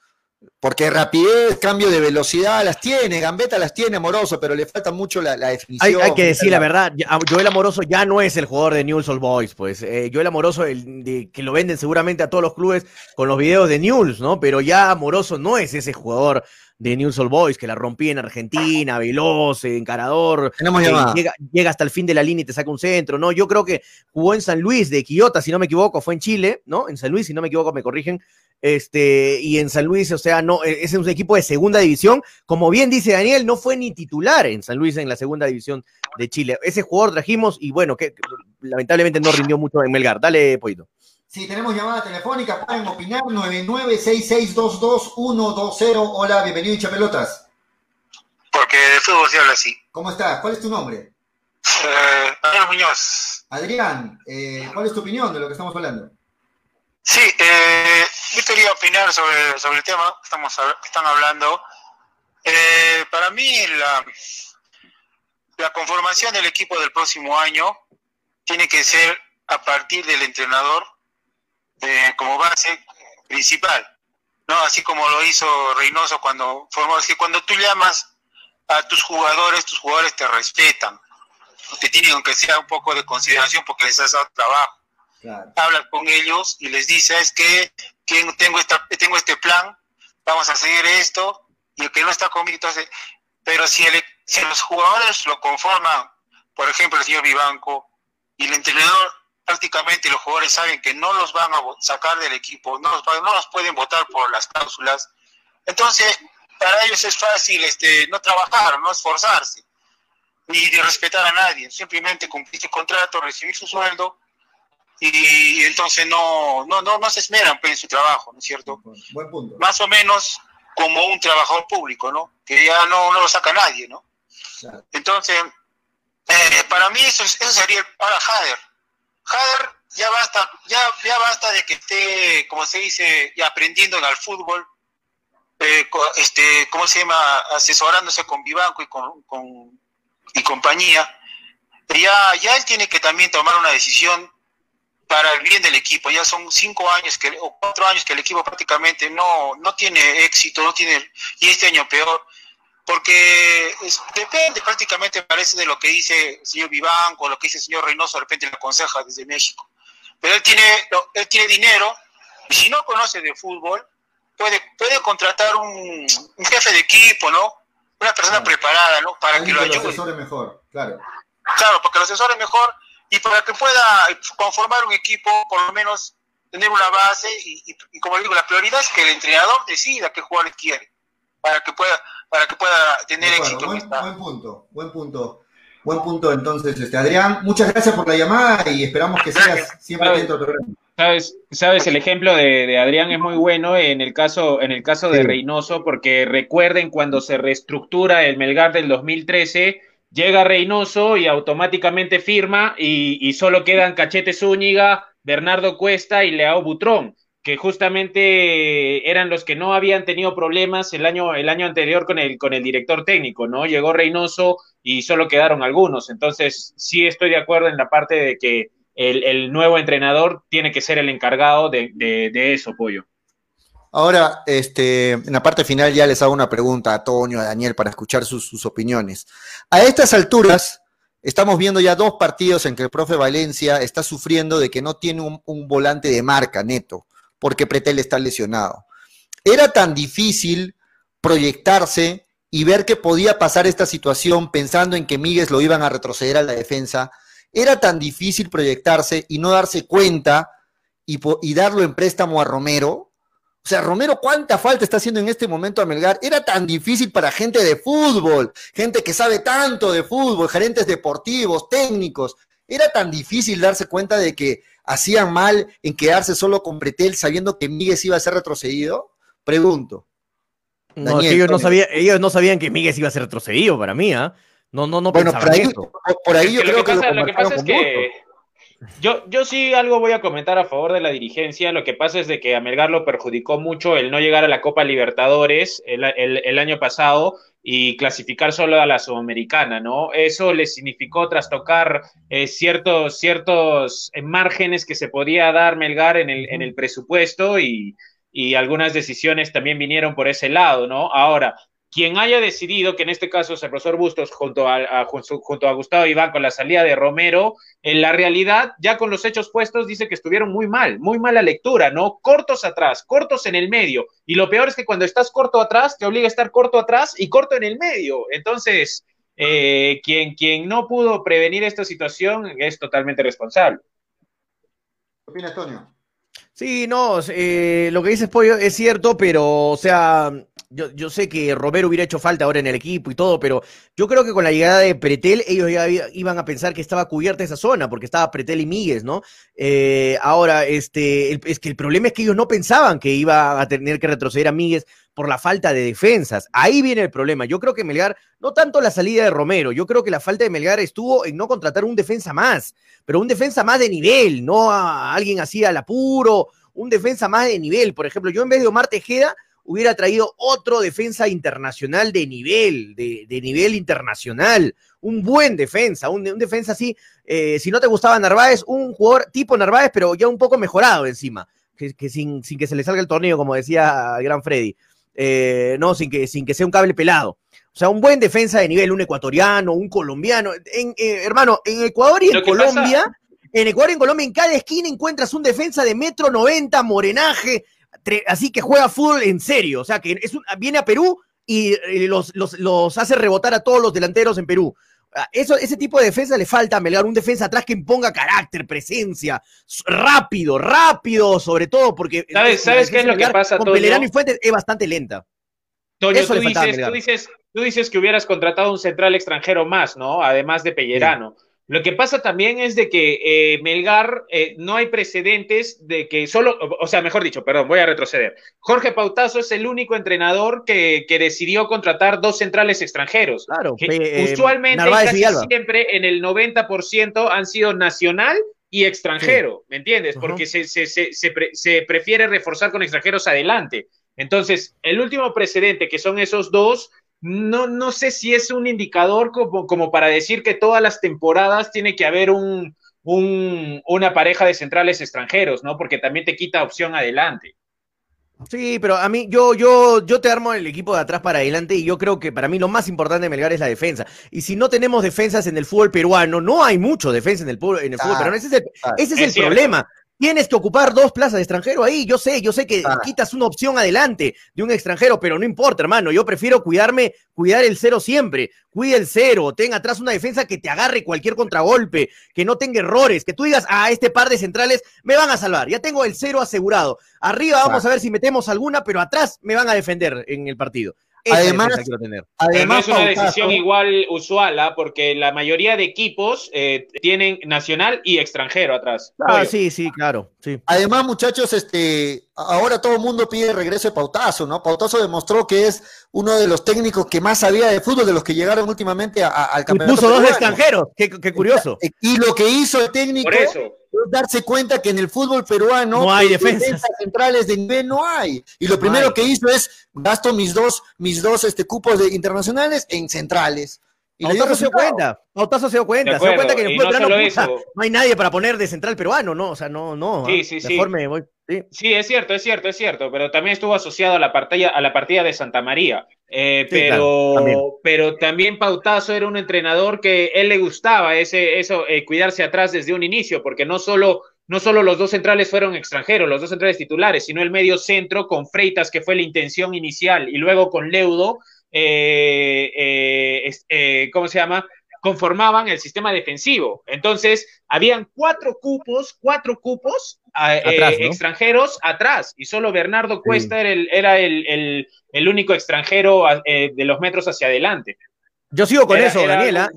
Porque rapidez, cambio de velocidad las tiene, Gambetta las tiene Amoroso, pero le falta mucho la, definición. Hay, que decir la verdad, Joel Amoroso ya no es el jugador de Newell's Old Boys, pues. Eh, Joel Amoroso, el, de, que lo venden seguramente a todos los clubes con los videos de Newell's, ¿no? Pero ya Amoroso no es ese jugador de Newell's Old Boys que la rompía en Argentina, veloz, encarador. llega, llega, hasta el fin de la línea y te saca un centro, ¿no? Yo creo que jugó en San Luis de Quillota, si no me equivoco, fue en Chile, ¿no? En San Luis, si no me equivoco, me corrigen este, y en San Luis, o sea, no, e, es un equipo de segunda división. Como bien dice Daniel, no fue ni titular en San Luis en la segunda división de Chile. Ese jugador trajimos y bueno, que, lamentablemente no rindió mucho en Melgar. Dale, Poito. Sí, tenemos llamada telefónica, pueden opinar, 996622120. Hola, bienvenido, hincha pelotas. Porque de fútbol se habla así. ¿Cómo estás? ¿Cuál es tu nombre? Eh, Adrián Muñoz. Adrián, eh, ¿cuál es tu opinión de lo que estamos hablando? Sí, eh, yo quería opinar sobre, sobre el tema que estamos, están hablando. Eh, para mí, la, la conformación del equipo del próximo año tiene que ser a partir del entrenador eh, como base principal, ¿no? Así como lo hizo Reynoso cuando formó, es que cuando tú llamas a tus jugadores, tus jugadores te respetan, te tienen aunque sea un poco de consideración porque les has dado trabajo. Habla con ellos y les dice, es que, tengo, esta, tengo este plan, vamos a seguir esto, y el que no está conmigo, entonces, pero si, el, si los jugadores lo conforman, por ejemplo, el señor Vivanco, y el entrenador prácticamente los jugadores saben que no los van a sacar del equipo, no los, no los pueden votar por las cláusulas, entonces para ellos es fácil este, no trabajar, no esforzarse, ni de respetar a nadie, simplemente cumplir su contrato, recibir su sueldo y entonces no, no, no, no se esmeran pues, en su trabajo, ¿no es cierto? Buen punto. Más o menos como un trabajador público, ¿no? Que ya no, no lo saca nadie, ¿no? Entonces, eh, para mí eso, eso sería el, ahora Hader. Hader ya basta, ya, ya basta de que esté, como se dice, aprendiendo en el fútbol, eh, este, ¿cómo se llama? Asesorándose con Vivanco y con, con y compañía. Ya, ya él tiene que también tomar una decisión para el bien del equipo. Ya son cinco años que, o cuatro años que el equipo prácticamente no, no tiene éxito, no tiene, y este año peor, porque depende prácticamente, parece, de lo que dice el señor Vivanco, lo que dice el señor Reynoso, de repente le aconseja desde México. Pero él tiene, él tiene dinero, y si no conoce de fútbol, puede, puede contratar un, jefe de equipo, ¿no? Una persona preparada, ¿no? Para que lo ayude. asesore mejor, claro. Claro, porque lo asesore mejor y para que pueda conformar un equipo, por lo menos tener una base y, como digo, la prioridad es que el entrenador decida qué jugadores quiere para que pueda para que pueda tener éxito. Buen, buen, punto, buen punto. Buen punto entonces, este Adrián. Muchas gracias por la llamada y esperamos que sigas siempre atento al programa. Sabes, sabes, el ejemplo de, Adrián es muy bueno en el caso, en el caso de Reynoso, porque recuerden cuando se reestructura el Melgar del 2013, llega Reynoso y automáticamente firma y, solo quedan Cachete Zúñiga, Bernardo Cuesta y Leao Butrón, que justamente eran los que no habían tenido problemas el año, el año anterior con el, con el director técnico, ¿no? Llegó Reynoso y solo quedaron algunos. Entonces, sí estoy de acuerdo en la parte de que el, nuevo entrenador tiene que ser el encargado de, de, eso, Pollo. Ahora, este, en la parte final ya les hago una pregunta a Toño, a Daniel, para escuchar sus, opiniones. A estas alturas, estamos viendo ya dos partidos en que el profe Valencia está sufriendo de que no tiene un, un volante de marca neto, porque Pretel está lesionado. Era tan difícil proyectarse y ver que podía pasar esta situación pensando en que Míguez lo iban a retroceder a la defensa era tan difícil proyectarse y no darse cuenta y, darlo en préstamo a Romero. O sea, Romero, ¿cuánta falta está haciendo en este momento a Melgar? Era tan difícil para gente de fútbol, gente que sabe tanto de fútbol, gerentes deportivos, técnicos. Era tan difícil darse cuenta de que hacían mal en quedarse solo con Pretel sabiendo que Miguel iba a ser retrocedido. Pregunto. No, ellos, no sabían, ellos no sabían que Miguel iba a ser retrocedido para mí, ¿ah? No, no, no bueno, por ahí, Por ahí yo creo que, lo, que pasa es que yo, yo sí algo voy a comentar a favor de la dirigencia. Lo que pasa es de que a Melgar lo perjudicó mucho el no llegar a la Copa Libertadores el, el, año pasado y clasificar solo a la Sudamericana, ¿no? Eso le significó trastocar eh, ciertos, ciertos márgenes que se podía dar Melgar en el, en el presupuesto y, y algunas decisiones también vinieron por ese lado, ¿no? Ahora, quien haya decidido, que en este caso es el profesor Bustos junto a, junto a Gustavo Iván con la salida de Romero, en la realidad, ya con los hechos puestos, dice que estuvieron muy mal, muy mala lectura, ¿no? Cortos atrás, cortos en el medio. Y lo peor es que cuando estás corto atrás, te obliga a estar corto atrás y corto en el medio. Entonces, eh, quien, quien no pudo prevenir esta situación es totalmente responsable. ¿Qué opinas, Antonio? Sí, no, eh, lo que dices, Pollo, es cierto, pero, o sea, yo, yo, sé que Romero hubiera hecho falta ahora en el equipo y todo, pero yo creo que con la llegada de Pretel ellos ya iban a pensar que estaba cubierta esa zona, porque estaba Pretel y Míguez, ¿no? Eh, ahora, este, es que el problema es que ellos no pensaban que iba a tener que retroceder a Míguez por la falta de defensas. Ahí viene el problema. Yo creo que Melgar, no tanto la salida de Romero, yo creo que la falta de Melgar estuvo en no contratar un defensa más, pero un defensa más de nivel, no a alguien así al apuro, un defensa más de nivel. Por ejemplo, yo en vez de Omar Tejeda hubiera traído otro defensa internacional de nivel, de, nivel internacional, un buen defensa, un, defensa así, eh, si no te gustaba Narváez, un jugador tipo Narváez, pero ya un poco mejorado encima, que, sin, sin, que se le salga el torneo, como decía el gran Freddy, eh, no, sin que, sin que sea un cable pelado. O sea, un buen defensa de nivel, un ecuatoriano, un colombiano. En, eh, hermano, en Ecuador y en Colombia, en Ecuador y en Colombia, en cada esquina encuentras un defensa de metro noventa, morenaje, así que juega fútbol en serio, o sea, que es viene a Perú y, los, los, hace rebotar a todos los delanteros en Perú. Ah, eso, ese tipo de defensa le falta a Melgar, un defensa atrás que imponga carácter, presencia, rápido, rápido, sobre todo, porque. ¿Sabes, qué es lo que pasa, Con Pelerano y Fuentes es bastante lenta. Toño, tú, dices, tú, dices, que hubieras contratado un central extranjero más, ¿no? Además de Pellerano. Lo que pasa también es de que eh, Melgar eh, no hay precedentes de que solo, o sea, mejor dicho, perdón, voy a retroceder. Jorge Pautazo es el único entrenador que, decidió contratar dos centrales extranjeros. Claro, que eh, usualmente casi siempre en el 90% han sido nacional y extranjero, ¿me entiendes? Porque se, se, se prefiere reforzar con extranjeros adelante. Entonces, el último precedente, que son esos dos, no, no sé si es un indicador como, como para decir que todas las temporadas tiene que haber un, una pareja de centrales extranjeros, ¿no? Porque también te quita opción adelante. Sí, pero a mí, yo, yo, yo te armo el equipo de atrás para adelante y yo creo que para mí lo más importante de Melgar es la defensa. Y si no tenemos defensas en el fútbol peruano, no hay mucho defensa en el, en el fútbol peruano. Ese es el, ese es el problema. Tienes que ocupar dos plazas de extranjero ahí. Yo sé, yo sé que ah. quitas una opción adelante de un extranjero, pero no importa, hermano. Yo prefiero cuidarme, cuidar el cero siempre. Cuida el cero. Ten atrás una defensa que te agarre cualquier contragolpe, que no tenga errores, que tú digas, ah, este par de centrales me van a salvar. Ya tengo el cero asegurado. Arriba vamos a ver si metemos alguna, pero atrás me van a defender en el partido además, no es una decisión igual usual, ¿ah? porque la mayoría de equipos eh, tienen nacional y extranjero atrás. Ah, sí, sí, claro. Sí. Además, muchachos, este, ahora todo el mundo pide regreso de Pautazo, ¿no? Pautazo demostró que es uno de los técnicos que más sabía de fútbol, de los que llegaron últimamente al campeonato. Y puso dos extranjeros, qué, curioso. Y lo que hizo el técnico es darse cuenta que en el fútbol peruano no hay defensas. centrales de nivel no hay. Y lo primero que hizo es gasto mis dos, mis dos este, cupos de internacionales en centrales. Y Pautazo se dio cuenta, Pautazo se dio cuenta, se dio cuenta que en el fútbol no, peruano no hay nadie para poner de central peruano, ¿no? O sea, no, no. Sí, sí, sí. voy. Sí. es cierto, es cierto, es cierto, pero también estuvo asociado a la partida, a la partida de Santa María. Eh, pero, también. pero también Pautazo era un entrenador que él le gustaba ese, eso, eh, cuidarse atrás desde un inicio, porque no solo, no solo los dos centrales fueron extranjeros, los dos centrales titulares, sino el medio centro con Freitas, que fue la intención inicial, y luego con Leudo, eh, ¿cómo se llama? conformaban el sistema defensivo. Entonces, habían cuatro cupos, cuatro cupos eh, extranjeros atrás, y solo Bernardo Cuesta era, el, era el, el, único extranjero eh, de los metros hacia adelante. Yo sigo con eso, Daniela.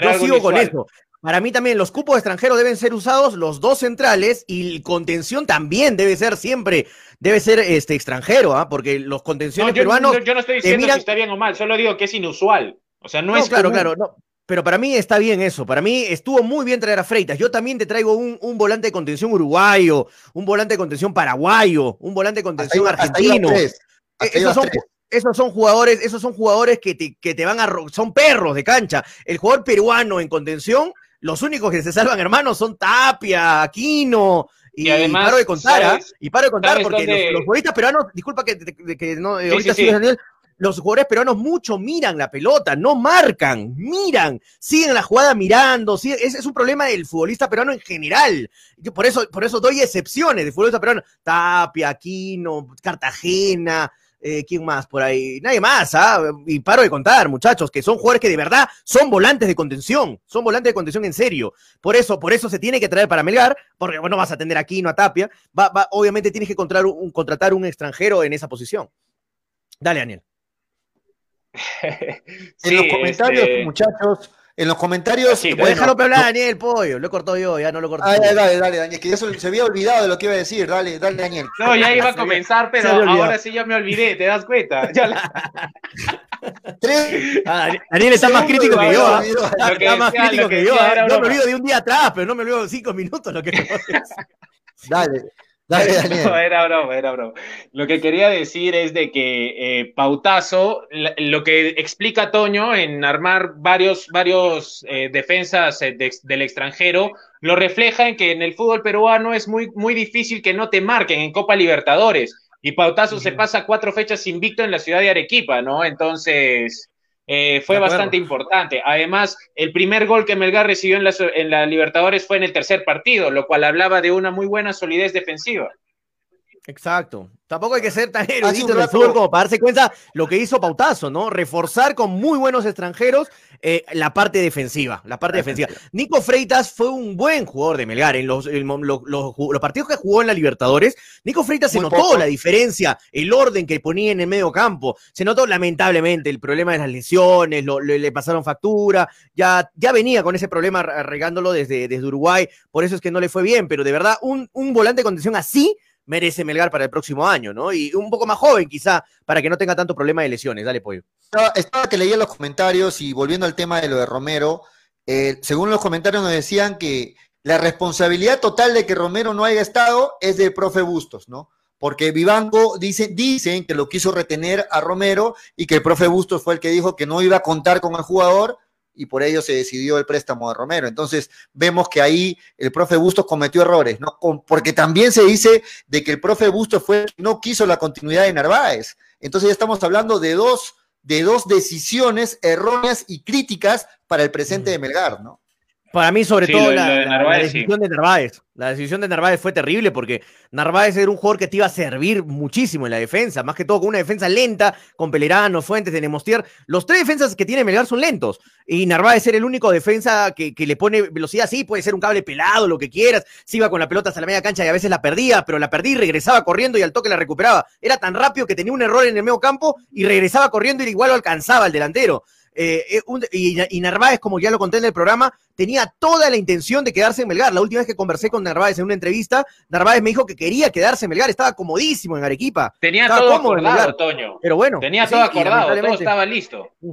Yo, sigo con eso. Para mí también los cupos extranjeros deben ser usados los dos centrales y contención también debe ser siempre, debe ser este extranjero, ¿ah? porque los contenciones peruanos. Yo, no estoy diciendo si está bien o mal, solo digo que es inusual. O sea, no, es. Claro, claro, no. Pero para mí está bien eso. Para mí estuvo muy bien traer a Freitas. Yo también te traigo un, volante de contención uruguayo, un volante de contención paraguayo, un volante de contención argentino. Eh, esos son, jugadores, esos son jugadores que te, que te van a son perros de cancha. El jugador peruano en contención, los únicos que se salvan, hermanos, son Tapia, Aquino, y, además, paro de contar, ¿ah? y paro de contar porque los, los, peruanos, disculpa que, no, eh, ahorita sí, Daniel, los jugadores peruanos mucho miran la pelota, no marcan, miran, siguen la jugada mirando, es, es, un problema del futbolista peruano en general. Yo por eso, por eso doy excepciones de futbolista peruano. Tapia, Aquino, Cartagena, eh, ¿quién más por ahí? Nadie más, ¿ah? Y paro de contar, muchachos, que son jugadores que de verdad son volantes de contención, son volantes de contención en serio. Por eso, por eso se tiene que traer para Melgar, porque bueno, vas a atender a Aquino, a Tapia, va, va, obviamente tienes que contratar un, contratar un extranjero en esa posición. Dale, Daniel. en los comentarios, este, muchachos, en los comentarios. Sí, déjalo hablar, Daniel, pollo. Lo he cortado yo, ya no lo corté. Ah, dale, dale, dale, Daniel, que ya se, había olvidado de lo que iba a decir. Dale, dale, Daniel. No, ya iba a comenzar, pero ahora sí ya me olvidé, ¿te das cuenta? Ah, Daniel está más crítico que yo. ¿ah? Está más crítico que, yo. ¿ah? No me olvido de un día atrás, pero no me olvido de cinco minutos lo que Dale. No, era broma, era broma. Lo que quería decir es de que eh, Pautazo, lo que explica Toño en armar varios, varios eh, defensas eh, del extranjero, lo refleja en que en el fútbol peruano es muy, muy difícil que no te marquen en Copa Libertadores. Y Pautazo se pasa cuatro fechas invicto en la ciudad de Arequipa, ¿no? Entonces, eh, fue bastante importante. Además, el primer gol que Melgar recibió en la, en la Libertadores fue en el tercer partido, lo cual hablaba de una muy buena solidez defensiva. Exacto. Tampoco hay que ser tan erudito fútbol como para darse cuenta lo que hizo Pautazo, ¿no? Reforzar con muy buenos extranjeros eh, la parte defensiva, la parte defensiva. Nico Freitas fue un buen jugador de Melgar en los, los, partidos que jugó en la Libertadores. Nico Freitas se notó la diferencia, el orden que ponía en el medio campo. Se notó lamentablemente el problema de las lesiones, le, pasaron factura, ya, ya venía con ese problema regándolo desde, desde Uruguay, por eso es que no le fue bien, pero de verdad un, un volante de contención así merece Melgar para el próximo año, ¿no? Y un poco más joven quizá, para que no tenga tanto problema de lesiones. Dale, Pollo. Estaba, que leía los comentarios y volviendo al tema de lo de Romero, eh, según los comentarios nos decían que la responsabilidad total de que Romero no haya estado es del profe Bustos, ¿no? Porque Vivanco dice, dicen que lo quiso retener a Romero y que el profe Bustos fue el que dijo que no iba a contar con el jugador y por ello se decidió el préstamo de Romero. Entonces vemos que ahí el profe Bustos cometió errores, ¿no? porque también se dice de que el profe Bustos fue, no quiso la continuidad de Narváez. Entonces ya estamos hablando de dos, de dos decisiones erróneas y críticas para el presente de Melgar, ¿no? Para mí, sobre todo, la, decisión de Narváez. La decisión de Narváez fue terrible porque Narváez era un jugador que te iba a servir muchísimo en la defensa, más que todo con una defensa lenta, con Pelerano, Fuentes, de Nemostier. Los tres defensas que tiene Melgar son lentos y Narváez era el único defensa que, le pone velocidad. Sí, puede ser un cable pelado, lo que quieras. Se iba con la pelota hasta la media cancha y a veces la perdía, pero la perdí y regresaba corriendo y al toque la recuperaba. Era tan rápido que tenía un error en el medio campo y regresaba corriendo y igual lo alcanzaba al delantero. Eh, eh, y, Narváez, como ya lo conté en el programa, tenía toda la intención de quedarse en Melgar. La última vez que conversé con Narváez en una entrevista, Narváez me dijo que quería quedarse en Melgar, estaba comodísimo en Arequipa. Tenía todo acordado, Toño. Pero bueno. Tenía todo acordado, todo estaba listo. Mm,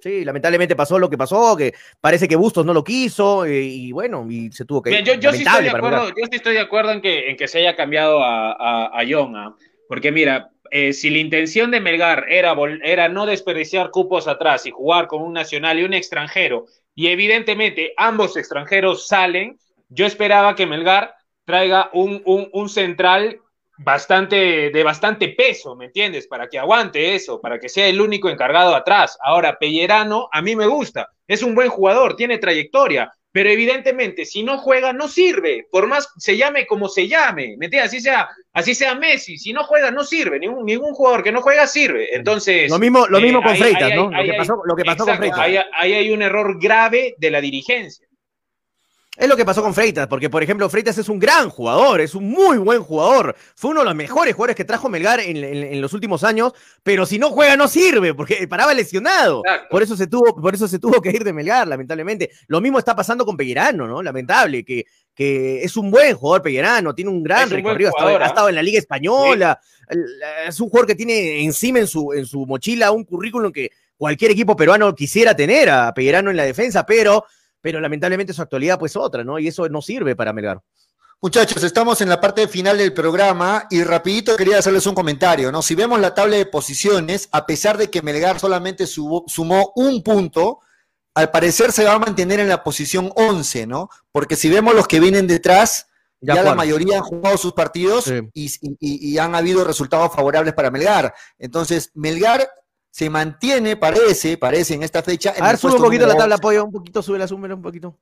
sí, lamentablemente pasó lo que pasó, que parece que Bustos no lo quiso eh, y bueno, y se tuvo que... yo, sí estoy de acuerdo, yo sí estoy de acuerdo en que, en que se haya cambiado a, a, a porque mira, eh, si la intención de Melgar era, era no desperdiciar cupos atrás y jugar con un nacional y un extranjero, y evidentemente ambos extranjeros salen, yo esperaba que Melgar traiga un, un, central bastante, de bastante peso, ¿me entiendes? Para que aguante eso, para que sea el único encargado atrás. Ahora, Pellerano, a mí me gusta, es un buen jugador, tiene trayectoria, pero evidentemente si no juega no sirve, por más se llame como se llame, ¿me entiendes? Así sea, así sea Messi, si no juega no sirve, ningún, ningún jugador que no juega sirve. Entonces lo mismo, lo mismo eh, con Freitas, ¿no? lo, que pasó, lo que pasó con Freitas. Ahí, hay un error grave de la dirigencia. Es lo que pasó con Freitas, porque por ejemplo Freitas es un gran jugador, es un muy buen jugador, fue uno de los mejores jugadores que trajo Melgar en, los últimos años, pero si no juega no sirve, porque paraba lesionado, por eso se tuvo, por eso se tuvo que ir de Melgar, lamentablemente. Lo mismo está pasando con Pellerano, ¿no? Lamentable, que, que es un buen jugador Pellerano, tiene un gran recorrido, ha, estado, en la Liga Española, es un jugador que tiene encima en su, en su mochila un currículum que cualquier equipo peruano quisiera tener a Pellerano en la defensa, pero pero lamentablemente su actualidad pues otra, ¿no? Y eso no sirve para Melgar. Muchachos, estamos en la parte final del programa y rapidito quería hacerles un comentario, ¿no? Si vemos la tabla de posiciones, a pesar de que Melgar solamente sumó un punto, al parecer se va a mantener en la posición 11, ¿no? Porque si vemos los que vienen detrás, ya, la mayoría han jugado sus partidos y, y, han habido resultados favorables para Melgar. Entonces, Melgar se mantiene, parece, parece en esta fecha. a ver, sube un poquito la tabla apoyo, un poquito, sube la suma un poquito.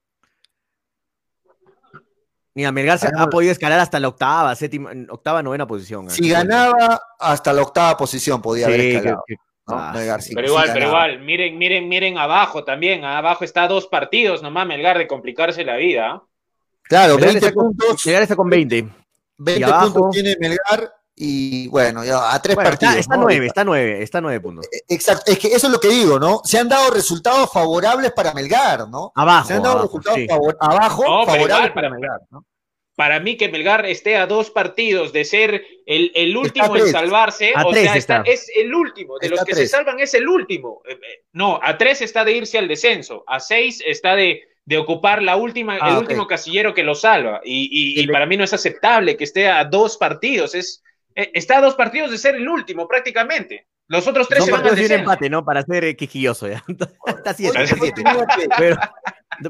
Mira, Melgar se ha podido escalar hasta la octava, séptima, octava, novena posición. Si ganaba, hasta la octava posición podía haber escalado. Ah, pero igual, pero igual, miren, miren, miren abajo también. Abajo está dos partidos nomás, Melgar, de complicarse la vida. Claro, 20 puntos. Melgar está con 20. 20 puntos tiene Melgar y bueno, ya a tres partidos. Está, nueve, está nueve, está nueve puntos. E, exacto, es que eso es lo que digo, ¿no? Se han dado resultados favorables para Melgar, ¿no? Abajo. Se han dado resultados abajo favorables para, Melgar, ¿no? Para mí que Melgar esté a dos partidos de ser el, el último en salvarse, o sea, está, es el último, de los que se salvan es el último. Eh, eh, no, a tres está de irse al descenso, a seis está de, de ocupar la última, el ah, último casillero que lo salva. Y, y para mí no es aceptable que esté a dos partidos, es está a dos partidos de ser el último prácticamente. Los otros tres se van a un empate, ¿no? Para ser eh, quejilloso ya. está siete, Pero,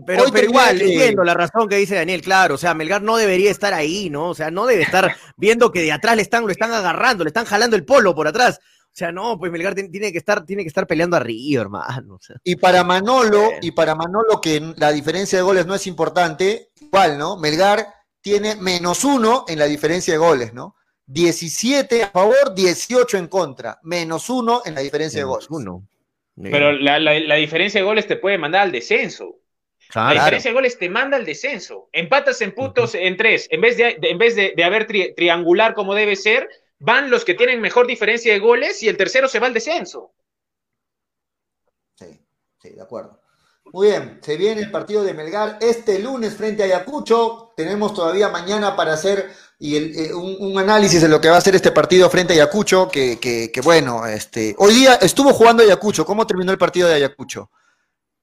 pero, pero igual, entiendo la razón que dice Daniel, claro. O sea, Melgar no debería estar ahí, ¿no? O sea, no debe estar viendo que de atrás le están, lo están agarrando, le están jalando el polo por atrás. O sea, no, pues Melgar tiene que estar, tiene que estar peleando arriba, hermano. Y para Manolo, y para Manolo, que la diferencia de goles no es importante, igual, ¿no? Melgar tiene menos uno en la diferencia de goles, ¿no? 17 a favor, 18 en contra, menos uno en la diferencia de goles. Uno. Pero la, diferencia de goles te puede mandar al descenso. La diferencia de goles te manda al descenso. Empatas en puntos en tres. En vez de, en vez de, haber triangular como debe ser, van los que tienen mejor diferencia de goles y el tercero se va al descenso. Sí, sí, de acuerdo. Muy bien, se viene el partido de Melgar este lunes frente a Ayacucho. Tenemos todavía mañana para hacer y eh, un, análisis de lo que va a ser este partido frente a Ayacucho, que, que, bueno, este, hoy día estuvo jugando Ayacucho, ¿cómo terminó el partido de Ayacucho?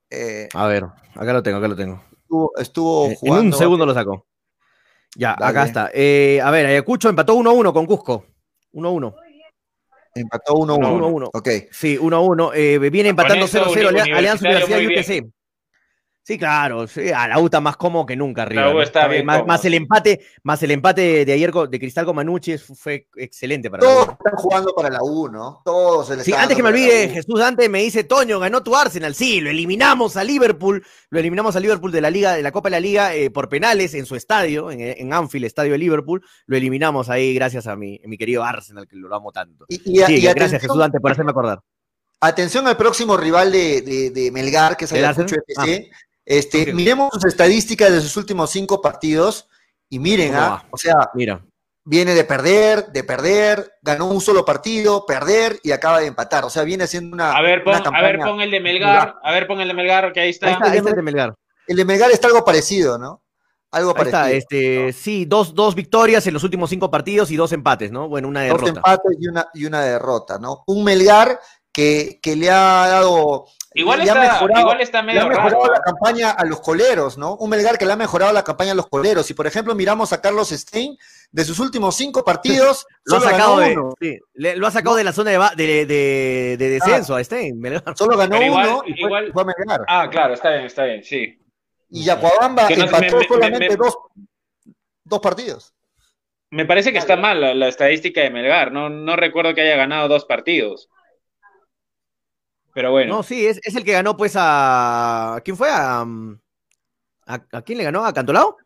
Eh, a ver, acá lo tengo, acá lo tengo. Estuvo, jugando. En un segundo lo sacó. Ya, acá está. Eh, a ver, Ayacucho empató 1-1 con Cusco. 1-1. Empató 1-1. 1-1. Ok. Sí, 1-1. viene empatando 0-0 Alianza Universidad y UTC. Sí, claro, sí, a la U está más cómodo que nunca arriba. La U ¿no? está bien más, el empate, más el empate de ayer de Cristal con Manucci fue excelente para la Todos U. están jugando para la U, ¿no? Todos se le Sí, antes que me olvide. Jesús Dante me dice, Toño, ganó tu Arsenal. Sí, lo eliminamos a Liverpool, lo eliminamos a Liverpool de la Liga, de la Copa de la Liga eh, por penales en su estadio, en, en Anfield, estadio de Liverpool. Lo eliminamos ahí gracias a mi, mi querido Arsenal, que lo amo tanto. Y, y- Sí, y gracias atención, Jesús Dante por hacerme acordar. atención al próximo rival de, de- de Melgar, que es ¿El Arsenal? FC. Este. Miremos sus estadísticas de sus últimos cinco partidos y miren, ¿Cómo ¿ah? o sea, Mira, viene de perder, de perder, ganó un solo partido, perder y acaba de empatar. O sea, viene siendo una. A ver, pon, una a ver, pon el de Melgar, a ver, pon el de Melgar, que ahí está. ahí está, ahí está el de Melgar. El de Melgar está algo parecido, ¿no? Algo Ahí está, parecido. este, sí, dos, dos victorias en los últimos cinco partidos y dos empates, ¿no? Bueno, una Dos derrota. empates y una, y una derrota, ¿no? Un Melgar que, que le ha dado. Igual está, mejorado- igual está Le ha medio mejorado raro. la campaña a los coleros, ¿no? Un Melgar que le ha mejorado la campaña a los coleros. Si, por ejemplo, miramos a Carlos Stein, de sus últimos cinco partidos, Lo ha sacado, ganó de, uno. sí, le- lo ha sacado de la zona de, ba- de, de- de descenso a Stein. Melgar. Solo ganó igual- uno y fue, igual- fue a Melgar. Ah, claro, está bien, está bien, sí. Y Yacuabamba no- empató me- me- solamente me- dos, dos partidos. Me parece que está mal la, la estadística de Melgar. No, no recuerdo que haya ganado dos partidos. Pero bueno. No, sí, es, es el que ganó pues a... ¿Quién fue? ¿A, um, a, a quién le ganó? ¿A Cantolao?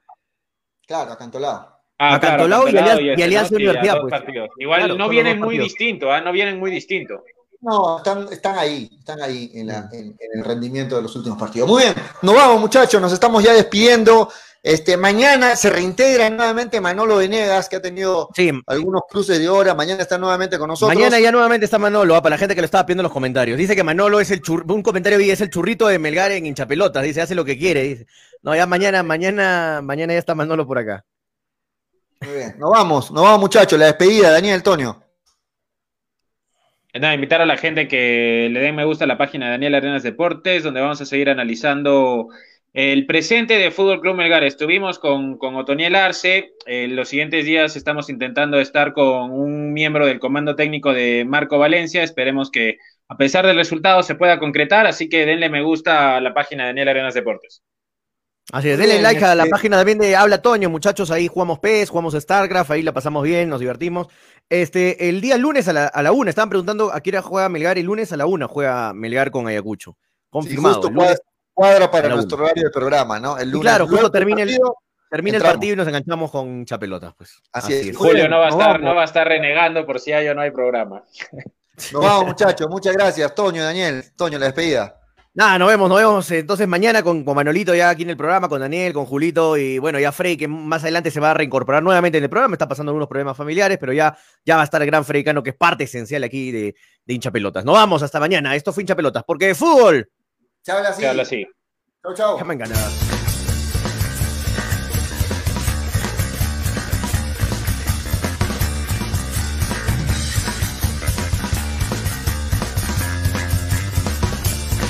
Claro, acantolado. Ah, a Cantolao y Alianza- y Universidad, pues. Igual Claro, no vienen muy partidos. distintos, ¿ah? No vienen muy distintos. No, están, están ahí, están ahí en, la- en- en el rendimiento de los últimos partidos. Muy bien, nos vamos muchachos, nos estamos ya despidiendo. Este, mañana se reintegra nuevamente Manolo Venegas, que ha tenido Sí, algunos cruces de hora, mañana está nuevamente con nosotros. mañana ya nuevamente está Manolo, ah, para la gente que lo estaba pidiendo en los comentarios. Dice que Manolo es el chur- un comentario vi, es el churrito de Melgar en hinchapelotas, dice, hace lo que quiere, dice. No, ya mañana, mañana, mañana ya está Manolo por acá. Muy bien, nos vamos, nos vamos muchachos, la despedida, Daniel Tonio. Nada, invitar a la gente que le den me gusta a la página de Daniel Arenas Deportes, donde vamos a seguir analizando el presente de Fútbol Club Melgar. Estuvimos con, con Otoniel Arce. En los siguientes días estamos intentando estar con un miembro del comando técnico de Marco Valencia. Esperemos que, a pesar del resultado, se pueda concretar. Así que denle me gusta a la página de Daniel Arenas Deportes. Así es, denle bien, like a la este- página también de Habla Toño, muchachos, ahí jugamos PES, jugamos StarCraft, ahí la pasamos bien, nos divertimos. Este, el día lunes a la, a la una, estaban preguntando a qué hora juega Melgar, el lunes a la una juega Melgar con Ayacucho. Sí, Confirmado. justo el lunes cuadra, para nuestro horario de programa, ¿no? El lunes. claro, justo termina el- partido, termina el partido y nos enganchamos con chapelotas, pues. Así es. Muy Julio no va a estar, no va a estar renegando por si hay o no hay programa. Nos vamos muchachos, muchas gracias, Toño, Daniel, Toño, la despedida. Nada, nos vemos, nos vemos eh, entonces mañana con, con Manolito ya aquí en el programa, con Daniel, con Julito y bueno, ya Frey, que más adelante se va a reincorporar nuevamente en el programa, está pasando algunos problemas familiares, pero ya, ya va a estar el gran Frey Cano, que es parte esencial aquí de, de hincha pelotas. Nos vamos hasta mañana, esto fue hincha pelotas, porque de fútbol, Se habla así. Se habla así. Chau, chau. déjame enganar.